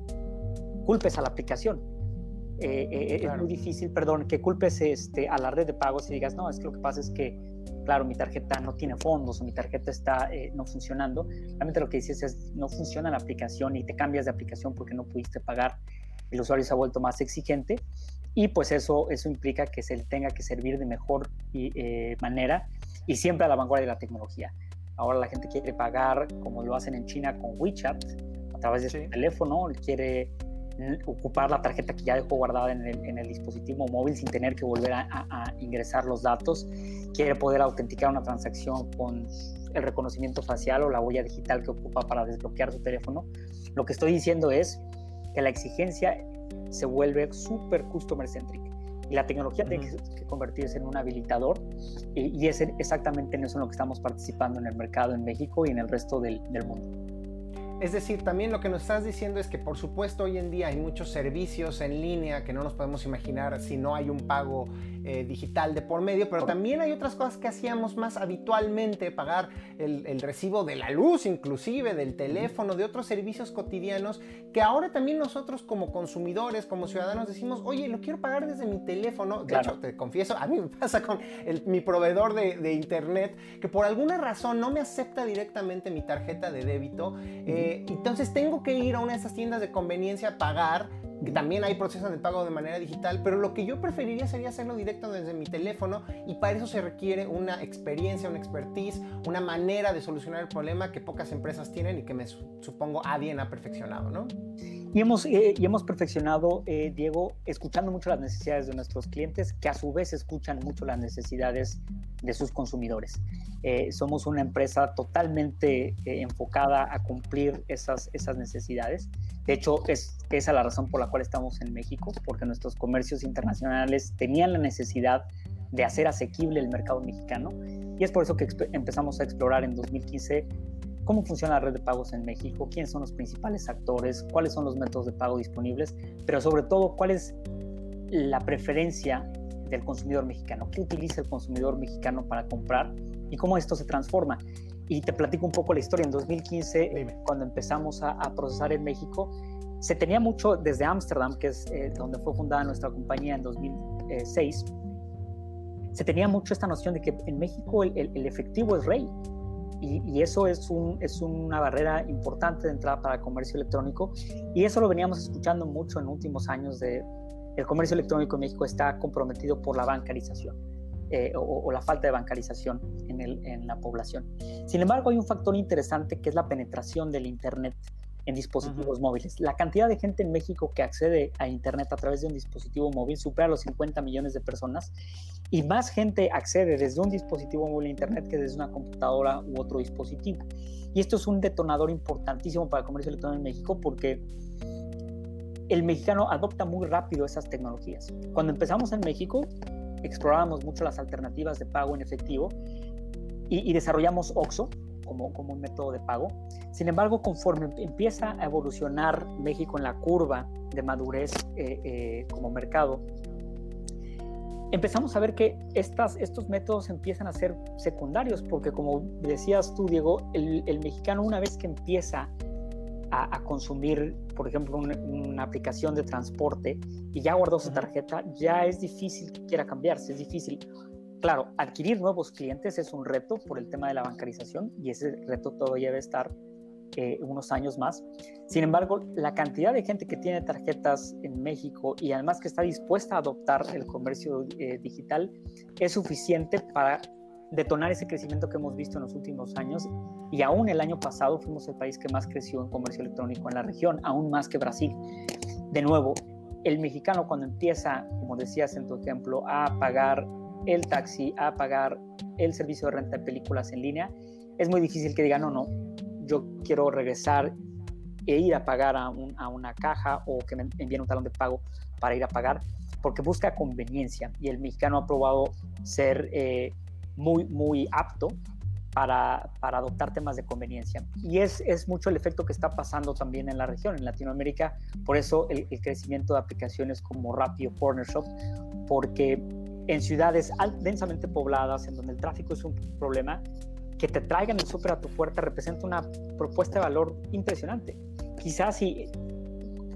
Speaker 4: culpes a la aplicación. Eh, eh, es muy difícil, perdón, que culpes este, a la red de pagos y digas, no, es que lo que pasa es que claro, mi tarjeta no tiene fondos o mi tarjeta está eh, no funcionando, realmente lo que dices es no funciona la aplicación y te cambias de aplicación porque no pudiste pagar, el usuario se ha vuelto más exigente y pues eso, eso implica que se le tenga que servir de mejor eh, manera y siempre a la vanguardia de la tecnología. Ahora la gente quiere pagar como lo hacen en China con WeChat a través de su teléfono, quiere ocupar la tarjeta que ya dejó guardada en el, dispositivo móvil sin tener que volver a, ingresar los datos, quiere poder autenticar una transacción con el reconocimiento facial o la huella digital que ocupa para desbloquear su teléfono. Lo que estoy diciendo es que la exigencia se vuelve súper customer centric y la tecnología tiene que, convertirse en un habilitador y, es exactamente en eso en lo que estamos participando en el mercado en México y en el resto del mundo.
Speaker 1: Es decir, también lo que nos estás diciendo es que por supuesto hoy en día hay muchos servicios en línea que no nos podemos imaginar si no hay un pago eh, digital de por medio, pero también hay otras cosas que hacíamos más habitualmente, pagar el, recibo de la luz inclusive, del teléfono, de otros servicios cotidianos, que ahora también nosotros como consumidores, como ciudadanos decimos, oye, lo quiero pagar desde mi teléfono. De hecho, te confieso, a mí me pasa con mi proveedor de, internet, que por alguna razón no me acepta directamente mi tarjeta de débito. Eh, eh, entonces tengo que ir a una de esas tiendas de conveniencia a pagar, que también hay procesos de pago de manera digital, pero lo que yo preferiría sería hacerlo directo desde mi teléfono y para eso se requiere una experiencia, una expertise, una manera de solucionar el problema que pocas empresas tienen y que me supongo Adyen ha perfeccionado, ¿no?
Speaker 4: Y hemos, eh, y hemos perfeccionado, eh, Diego, escuchando mucho las necesidades de nuestros clientes, que a su vez escuchan mucho las necesidades de sus consumidores. Eh, somos una empresa totalmente enfocada a cumplir esas, esas necesidades. De hecho, es esa la razón por la cual estamos en México, porque nuestros comercios internacionales tenían la necesidad de hacer asequible el mercado mexicano. Y es por eso que empezamos a explorar en 2015 cómo funciona la red de pagos en México, quiénes son los principales actores, cuáles son los métodos de pago disponibles, pero sobre todo cuál es la preferencia del consumidor mexicano, qué utiliza el consumidor mexicano para comprar y cómo esto se transforma. Y te platico un poco la historia. En 2015, cuando empezamos a, procesar en México, se tenía mucho desde Ámsterdam, que es eh, donde fue fundada nuestra compañía en 2006, se tenía mucho esta noción de que en México el, efectivo es rey. Y, eso es, un, es una barrera importante de entrada para el comercio electrónico. Y eso lo veníamos escuchando mucho en últimos años de el comercio electrónico en México está comprometido por la bancarización. Eh, o, la falta de bancarización en, el, en, la población. Sin embargo, hay un factor interesante que es la penetración del Internet en dispositivos móviles. La cantidad de gente en México que accede a Internet a través de un dispositivo móvil supera los 50 millones de personas y más gente accede desde un dispositivo móvil a Internet que desde una computadora u otro dispositivo. Y esto es un detonador importantísimo para el comercio electrónico en México porque el mexicano adopta muy rápido esas tecnologías. Cuando empezamos en México, explorábamos mucho las alternativas de pago en efectivo y, desarrollamos OXO como, como un método de pago. Sin embargo, conforme empieza a evolucionar México en la curva de madurez eh, eh, como mercado, empezamos a ver que estas, estos métodos empiezan a ser secundarios, porque como decías tú, Diego, el, el mexicano una vez que empieza a, consumir, por ejemplo, una aplicación de transporte y ya guardó su tarjeta, ya es difícil que quiera cambiarse, es difícil. Claro, adquirir nuevos clientes es un reto por el tema de la bancarización y ese reto todavía debe estar eh, unos años más. Sin embargo, la cantidad de gente que tiene tarjetas en México y además que está dispuesta a adoptar el comercio eh, digital es suficiente para detonar ese crecimiento que hemos visto en los últimos años y aún el año pasado fuimos el país que más creció en comercio electrónico en la región, aún más que Brasil. De nuevo, el mexicano cuando empieza, como decías en tu ejemplo, a pagar el taxi, a pagar el servicio de renta de películas en línea, es muy difícil que diga, no, no, yo quiero regresar e ir a pagar a, una caja o que me envíen un talón de pago para ir a pagar, porque busca conveniencia y el mexicano ha probado ser eh, muy, muy apto para, para, adoptar temas de conveniencia. Y es, es, mucho el efecto que está pasando también en la región, en Latinoamérica, por eso el, crecimiento de aplicaciones como Rappi o Corner Shop, porque en ciudades densamente pobladas, en donde el tráfico es un problema, que te traigan el súper a tu puerta representa una propuesta de valor impresionante. Quizás si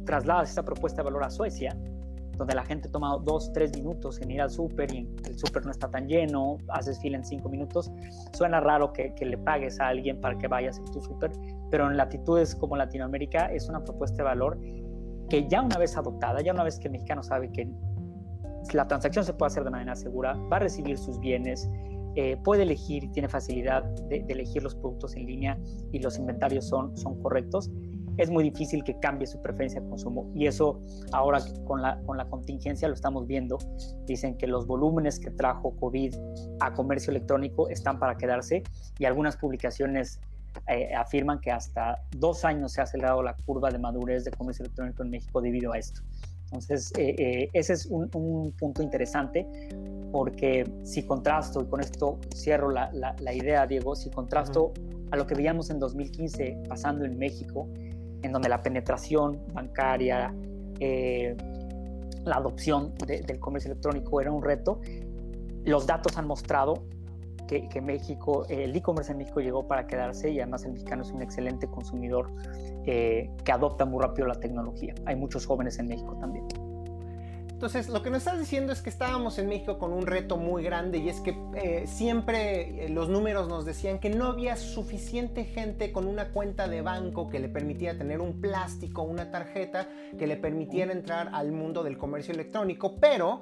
Speaker 4: trasladas esa propuesta de valor a Suecia, donde la gente toma dos, tres minutos en ir al súper y el súper no está tan lleno, haces fila en cinco minutos, suena raro que, le pagues a alguien para que vayas a tu súper, pero en latitudes como Latinoamérica es una propuesta de valor que ya una vez adoptada, ya una vez que el mexicano sabe que la transacción se puede hacer de manera segura, va a recibir sus bienes, eh, puede elegir, tiene facilidad de, elegir los productos en línea y los inventarios son, correctos, es muy difícil que cambie su preferencia de consumo. Y eso ahora con la, con la contingencia lo estamos viendo. Dicen que los volúmenes que trajo COVID a comercio electrónico están para quedarse y algunas publicaciones eh, afirman que hasta dos años se ha acelerado la curva de madurez de comercio electrónico en México debido a esto. Entonces, eh, eh, ese es un, punto interesante porque si contrasto, y con esto cierro la, la, idea, Diego, si contrasto a lo que veíamos en 2015 pasando en México, en donde la penetración bancaria, eh, la adopción del comercio electrónico era un reto, los datos han mostrado que, México, el e-commerce en México llegó para quedarse y además el mexicano es un excelente consumidor eh, que adopta muy rápido la tecnología. Hay muchos jóvenes en México también.
Speaker 1: Entonces, lo que nos estás diciendo es que estábamos en México con un reto muy grande y es que eh, siempre eh, los números nos decían que no había suficiente gente con una cuenta de banco que le permitiera tener un plástico, una tarjeta que le permitiera entrar al mundo del comercio electrónico, pero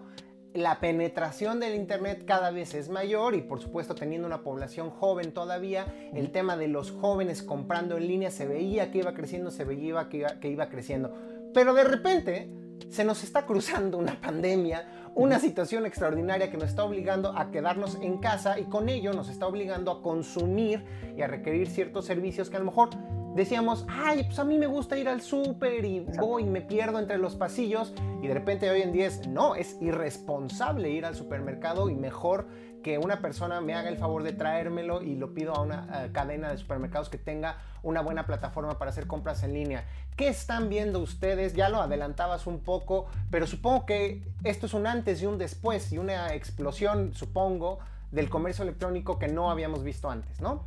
Speaker 1: la penetración del Internet cada vez es mayor y por supuesto teniendo una población joven todavía, el tema de los jóvenes comprando en línea se veía que iba creciendo, se veía que que iba creciendo. Pero de repente se nos está cruzando una pandemia, una situación extraordinaria que nos está obligando a quedarnos en casa y con ello nos está obligando a consumir y a requerir ciertos servicios que a lo mejor decíamos, ay, pues a mí me gusta ir al súper y voy y me pierdo entre los pasillos y de repente hoy en día es, no, es irresponsable ir al supermercado y mejor que una persona me haga el favor de traérmelo y lo pido a una eh, cadena de supermercados que tenga una buena plataforma para hacer compras en línea. ¿Qué están viendo ustedes? Ya lo adelantabas un poco, pero supongo que esto es un antes y un después y una explosión, supongo, del comercio electrónico que no habíamos visto antes, ¿no?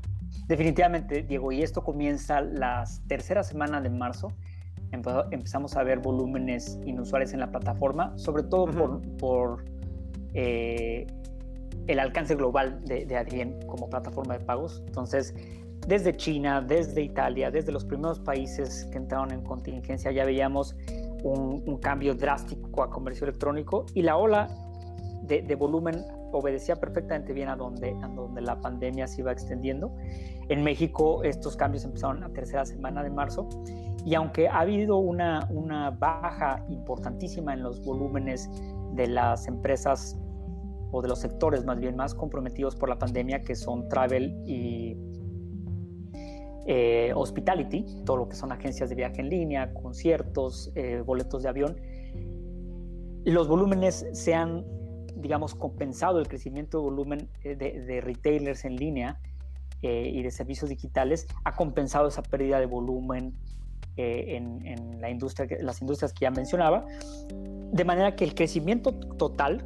Speaker 4: Definitivamente, Diego, y esto comienza la tercera semana de marzo. Empezamos a ver volúmenes inusuales en la plataforma, sobre todo por, eh, el alcance global de, de Adyen como plataforma de pagos. Entonces, desde China, desde Italia, desde los primeros países que entraron en contingencia, ya veíamos un, cambio drástico a comercio electrónico y la ola de, volumen obedecía perfectamente bien a donde, a donde la pandemia se iba extendiendo. En México estos cambios empezaron la tercera semana de marzo y aunque ha habido una, una baja importantísima en los volúmenes de las empresas o de los sectores más bien más comprometidos por la pandemia, que son travel y eh, hospitality, todo lo que son agencias de viaje en línea, conciertos, eh, boletos de avión, los volúmenes se han, digamos, compensado el crecimiento de volumen eh, de, retailers en línea y de servicios digitales, ha compensado esa pérdida de volumen en, en, la industria, las industrias que ya mencionaba, de manera que el crecimiento total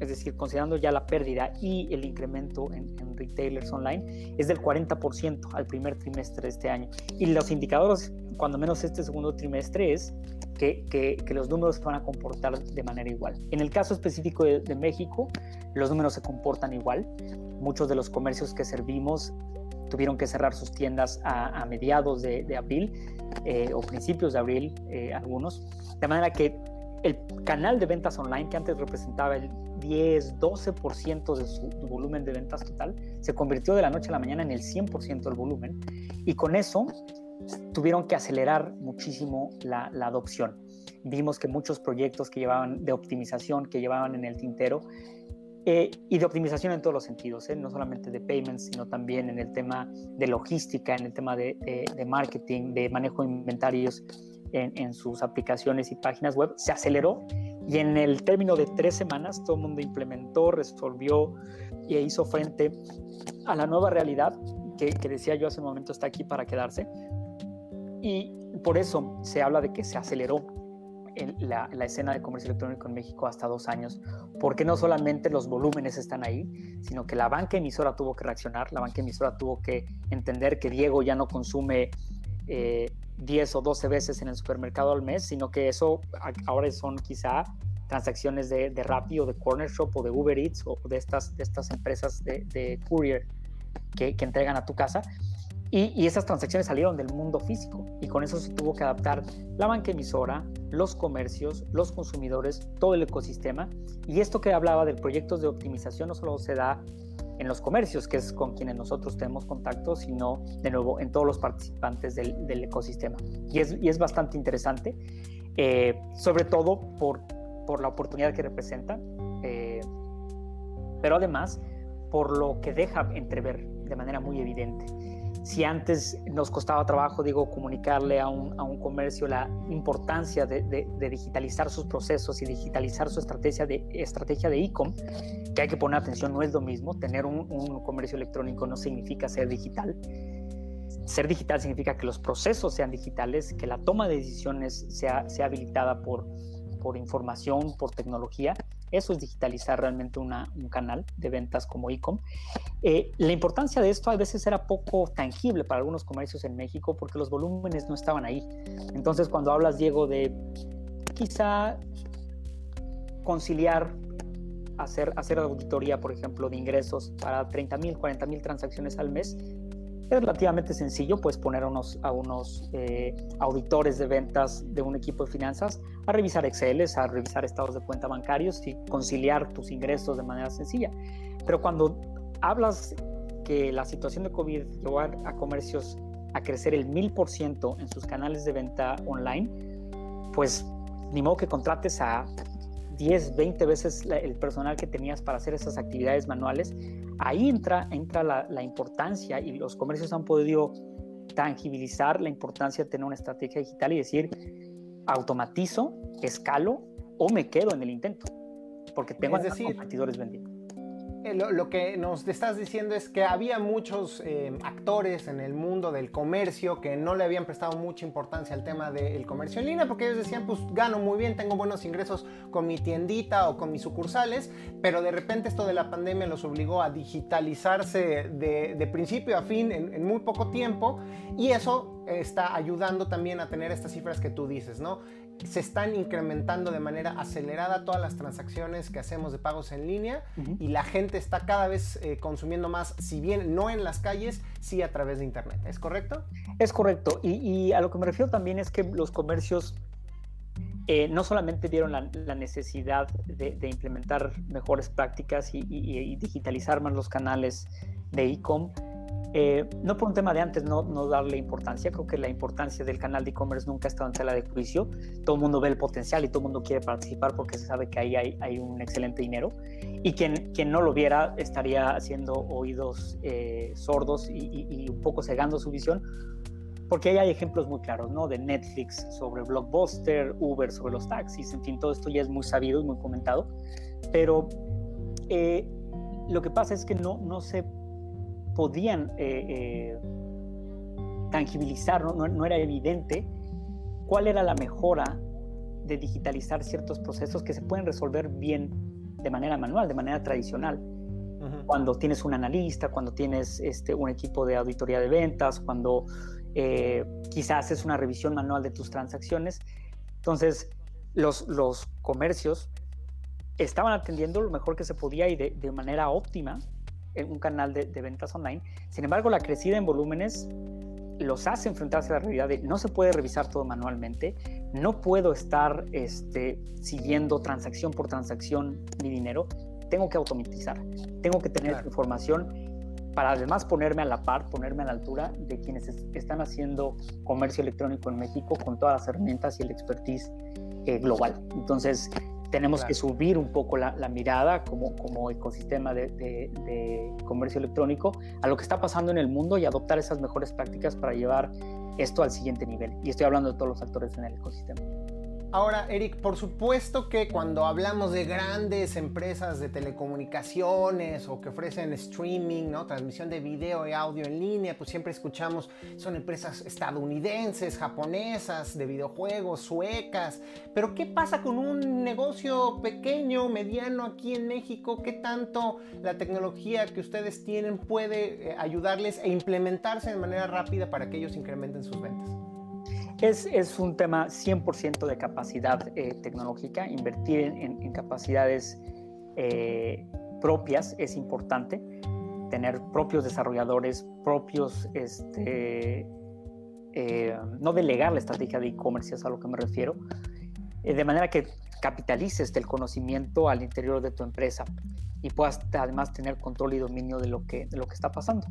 Speaker 4: es decir, considerando ya la pérdida y el incremento en, retailers online, es del 40% al primer trimestre de este año. Y los indicadores, cuando menos este segundo trimestre, es que, los números van a comportar de manera igual. En el caso específico de, México, los números se comportan igual. Muchos de los comercios que servimos tuvieron que cerrar sus tiendas a, mediados de, abril eh, o principios de abril, eh, algunos. De manera que el canal de ventas online que antes representaba el 10, 12% de su volumen de ventas total, se convirtió de la noche a la mañana en el 100% del volumen y con eso tuvieron que acelerar muchísimo la, adopción. Vimos que muchos proyectos que llevaban de optimización, que llevaban en el tintero, eh, y de optimización en todos los sentidos, ¿eh? no solamente de payments, sino también en el tema de logística, en el tema de, de marketing, de manejo de inventarios en, sus aplicaciones y páginas web, se aceleró y en el término de tres semanas todo el mundo implementó, resolvió y hizo frente a la nueva realidad que, decía yo hace un momento está aquí para quedarse. Y por eso se habla de que se aceleró la, la, escena de comercio electrónico en México hasta dos años, porque no solamente los volúmenes están ahí, sino que la banca emisora tuvo que reaccionar, la banca emisora tuvo que entender que Diego ya no consume eh, 10 o 12 veces en el supermercado al mes, sino que eso ahora son quizá transacciones de, de Rappi o de Corner Shop o de Uber Eats o de estas, de estas empresas de, de courier que, que, entregan a tu casa. Y, y, esas transacciones salieron del mundo físico y con eso se tuvo que adaptar la banca emisora, los comercios, los consumidores, todo el ecosistema. Y esto que hablaba de proyectos de optimización no solo se da en los comercios, que es con quienes nosotros tenemos contacto, sino de nuevo en todos los participantes del, ecosistema. Y es, y es, bastante interesante, eh, sobre todo por, por, la oportunidad que representa, eh, pero además por lo que deja entrever de manera muy evidente si antes nos costaba trabajo, digo, comunicarle a un, a un comercio la importancia de, de, digitalizar sus procesos y digitalizar su estrategia de estrategia de e-com, que hay que poner atención, no es lo mismo. Tener un, un comercio electrónico no significa ser digital. Ser digital significa que los procesos sean digitales, que la toma de decisiones sea, sea habilitada por, por información, por tecnología eso es digitalizar realmente un canal de ventas como ecom. Eh, la importancia de esto a veces era poco tangible para algunos comercios en México porque los volúmenes no estaban ahí. Entonces, cuando hablas, Diego, de quizá conciliar, hacer, hacer auditoría, por ejemplo, de ingresos para 30 mil, 40 mil transacciones al mes, es relativamente sencillo, puedes poner a unos, a eh, auditores de ventas de un equipo de finanzas a revisar Excel, a revisar estados de cuenta bancarios y conciliar tus ingresos de manera sencilla. Pero cuando hablas que la situación de COVID llevó a, comercios a crecer el mil por ciento en sus canales de venta online, pues ni modo que contrates a 10, 20 veces el personal que tenías para hacer esas actividades manuales, ahí entra, entra la, importancia y los comercios han podido tangibilizar la importancia de tener una estrategia digital y decir, automatizo, escalo o me quedo en el intento, porque tengo competidores vendiendo.
Speaker 1: Eh, lo, que nos estás diciendo es que había muchos eh, actores en el mundo del comercio que no le habían prestado mucha importancia al tema del comercio en línea porque ellos decían, pues gano muy bien, tengo buenos ingresos con mi tiendita o con mis sucursales, pero de repente esto de la pandemia los obligó a digitalizarse de, principio a fin en muy poco tiempo y eso está ayudando también a tener estas cifras que tú dices, ¿no? Se están incrementando de manera acelerada todas las transacciones que hacemos de pagos en línea y la gente está cada vez eh, consumiendo más, si bien no en las calles, sí a través de Internet. ¿Es correcto?
Speaker 4: Es correcto. Y, a lo que me refiero también es que los comercios eh, no solamente vieron la, necesidad de, implementar mejores prácticas y, y, digitalizar más los canales de e-com, eh, no por un tema de antes no, no, darle importancia, creo que la importancia del canal de e-commerce nunca ha estado en tela de juicio. Todo el mundo ve el potencial y todo el mundo quiere participar porque se sabe que ahí hay, un excelente dinero. Y quien, quien, no lo viera estaría haciendo oídos eh, sordos y, y, un poco cegando su visión. Porque ahí hay ejemplos muy claros, ¿no? De Netflix sobre Blockbuster, Uber sobre los taxis, en fin, todo esto ya es muy sabido y muy comentado. Pero eh, lo que pasa es que no, no se podían eh, eh, tangibilizar, ¿no? No, era evidente cuál era la mejora de digitalizar ciertos procesos que se pueden resolver bien de manera manual, de manera tradicional. Cuando tienes un analista, cuando tienes este, un equipo de auditoría de ventas, cuando eh, quizás haces una revisión manual de tus transacciones. Entonces, los, los comercios estaban atendiendo lo mejor que se podía y de, de manera óptima un canal de, ventas online. Sin embargo, la crecida en volúmenes los hace enfrentarse a la realidad de no se puede revisar todo manualmente, no puedo estar este, siguiendo transacción por transacción mi dinero, tengo que automatizar, tengo que tener información para además ponerme a la par, ponerme a la altura de quienes están haciendo comercio electrónico en México con todas las herramientas y el expertise eh, global. Entonces, tenemos que subir un poco la, mirada como, como ecosistema de, de, comercio electrónico a lo que está pasando en el mundo y adoptar esas mejores prácticas para llevar esto al siguiente nivel. Y estoy hablando de todos los actores en el ecosistema.
Speaker 1: Ahora, Eric, por supuesto que cuando hablamos de grandes empresas de telecomunicaciones o que ofrecen streaming, ¿no? transmisión de video y audio en línea, pues siempre escuchamos, son empresas estadounidenses, japonesas, de videojuegos, suecas. Pero ¿qué pasa con un negocio pequeño, mediano aquí en México? ¿Qué tanto la tecnología que ustedes tienen puede eh, ayudarles e implementarse de manera rápida para que ellos incrementen sus ventas?
Speaker 4: Es, un tema 100% de capacidad eh, tecnológica. Invertir en, capacidades eh, propias es importante. Tener propios desarrolladores, propios, este, eh, no delegar la estrategia de e-commerce, es a lo que me refiero, de manera que capitalices del conocimiento al interior de tu empresa y puedas además tener control y dominio de lo que, de lo que está pasando.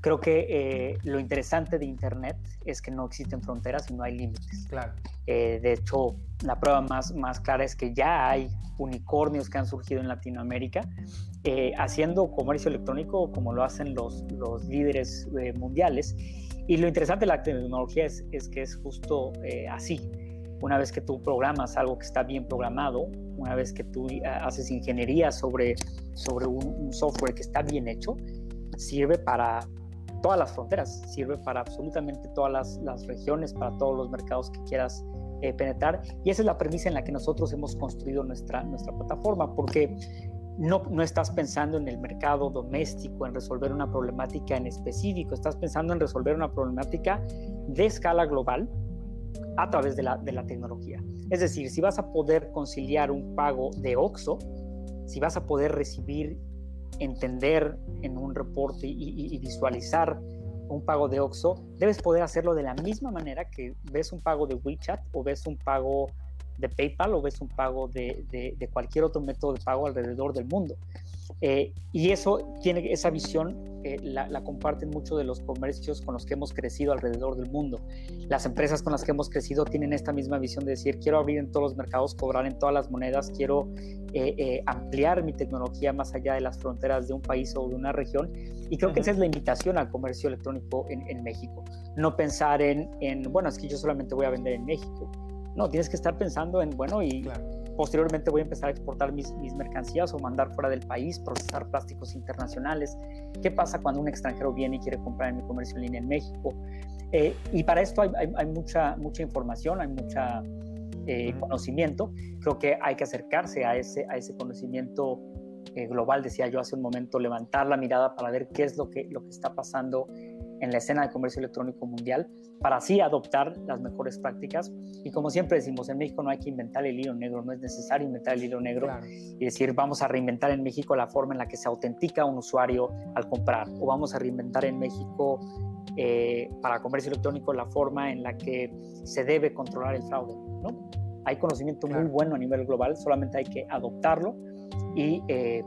Speaker 4: Creo que eh, lo interesante de Internet es que no existen fronteras y no hay límites.
Speaker 1: Claro.
Speaker 4: Eh, de hecho, la prueba más, más clara es que ya hay unicornios que han surgido en Latinoamérica eh, haciendo comercio electrónico como lo hacen los, los líderes mundiales. Y lo interesante de la tecnología es, es que es justo así una vez que tú programas algo que está bien programado, una vez que tú eh, haces ingeniería sobre, sobre un, software que está bien hecho, sirve para todas las fronteras, sirve para absolutamente todas las, las regiones, para todos los mercados que quieras eh, penetrar. Y esa es la premisa en la que nosotros hemos construido nuestra, nuestra plataforma, porque no, no estás pensando en el mercado doméstico, en resolver una problemática en específico, estás pensando en resolver una problemática de escala global a través de la, de la tecnología. Es decir, si vas a poder conciliar un pago de OXO, si vas a poder recibir, entender en un reporte y, visualizar un pago de OXO, debes poder hacerlo de la misma manera que ves un pago de WeChat o ves un pago de PayPal o ves un pago de, de cualquier otro método de pago alrededor del mundo. Eh, y eso tiene esa visión, eh, la, comparten mucho de los comercios con los que hemos crecido alrededor del mundo. Las empresas con las que hemos crecido tienen esta misma visión de decir, quiero abrir en todos los mercados, cobrar en todas las monedas, quiero eh, ampliar mi tecnología más allá de las fronteras de un país o de una región. Y creo que esa es la invitación al comercio electrónico en, México. No pensar en, en, bueno, es que yo solamente voy a vender en México. No, tienes que estar pensando en, bueno, y posteriormente voy a empezar a exportar mis, mis, mercancías o mandar fuera del país, procesar plásticos internacionales. ¿Qué pasa cuando un extranjero viene y quiere comprar en mi comercio en línea en México? Eh, y para esto hay, hay, mucha, mucha información, hay mucha eh, conocimiento. Creo que hay que acercarse a ese, a ese conocimiento eh, global, decía yo hace un momento, levantar la mirada para ver qué es lo que, lo que está pasando en la escena de comercio electrónico mundial, para así adoptar las mejores prácticas. Y como siempre decimos, en México no hay que inventar el hilo negro, no es necesario inventar el hilo negro y decir, vamos a reinventar en México la forma en la que se autentica un usuario al comprar, o vamos a reinventar en México eh, para comercio electrónico la forma en la que se debe controlar el fraude. ¿no? Hay conocimiento muy bueno a nivel global, solamente hay que adoptarlo y eh,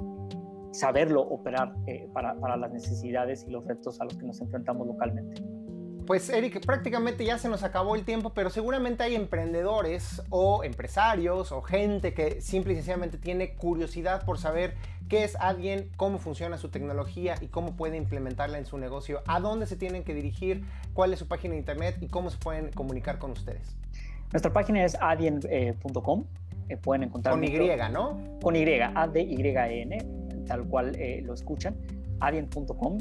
Speaker 4: saberlo operar eh, para, para las necesidades y los retos a los que nos enfrentamos localmente.
Speaker 1: Pues Eric, prácticamente ya se nos acabó el tiempo, pero seguramente hay emprendedores o empresarios o gente que simple y sencillamente tiene curiosidad por saber qué es alguien, cómo funciona su tecnología y cómo puede implementarla en su negocio, a dónde se tienen que dirigir, cuál es su página de internet y cómo se pueden comunicar con ustedes.
Speaker 4: Nuestra página es adien.com. Eh, pueden encontrar.
Speaker 1: Con Y, ¿no?
Speaker 4: Con Y, A-D-Y-N, tal cual eh, lo escuchan, adien.com.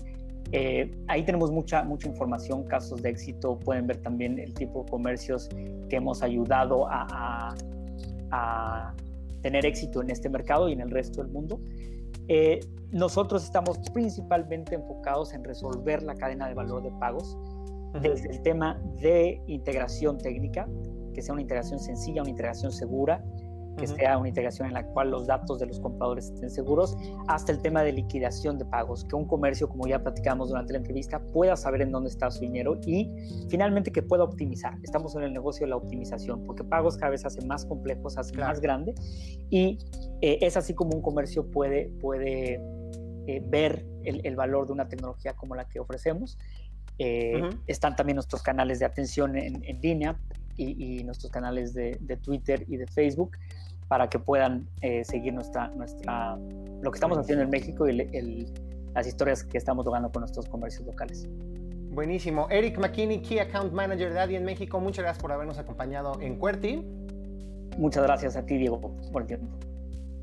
Speaker 4: Eh, ahí tenemos mucha, mucha información, casos de éxito. Pueden ver también el tipo de comercios que hemos ayudado a, a, tener éxito en este mercado y en el resto del mundo. nosotros estamos principalmente enfocados en resolver la cadena de valor de pagos desde el tema de integración técnica, que sea una integración sencilla, una integración segura, que sea una integración en la cual los datos de los compradores estén seguros, hasta el tema de liquidación de pagos, que un comercio, como ya platicamos durante la entrevista, pueda saber en dónde está su dinero y finalmente que pueda optimizar. Estamos en el negocio de la optimización, porque pagos cada vez se hacen más complejos, se hacen más grande y eh, es así como un comercio puede, puede eh, ver el, valor de una tecnología como la que ofrecemos. Eh, están también nuestros canales de atención en, en línea, y, nuestros canales de, Twitter y de Facebook para que puedan eh, seguir nuestra, nuestra, lo que estamos haciendo en México y las historias que estamos logrando con nuestros comercios locales.
Speaker 1: Buenísimo. Eric McKinney, Key Account Manager de Adi en México, muchas gracias por habernos acompañado en QWERTY.
Speaker 4: Muchas gracias a ti, Diego, por el tiempo.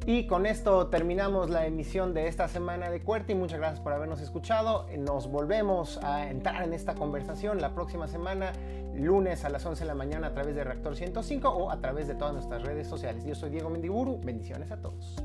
Speaker 1: Y con esto terminamos la emisión de esta semana de QWERTY. Muchas gracias por habernos escuchado. Nos volvemos a entrar en esta conversación la próxima semana lunes a las 11 de la mañana a través de Reactor 105 o a través de todas nuestras redes sociales. Yo soy Diego Mendiburu, bendiciones a todos.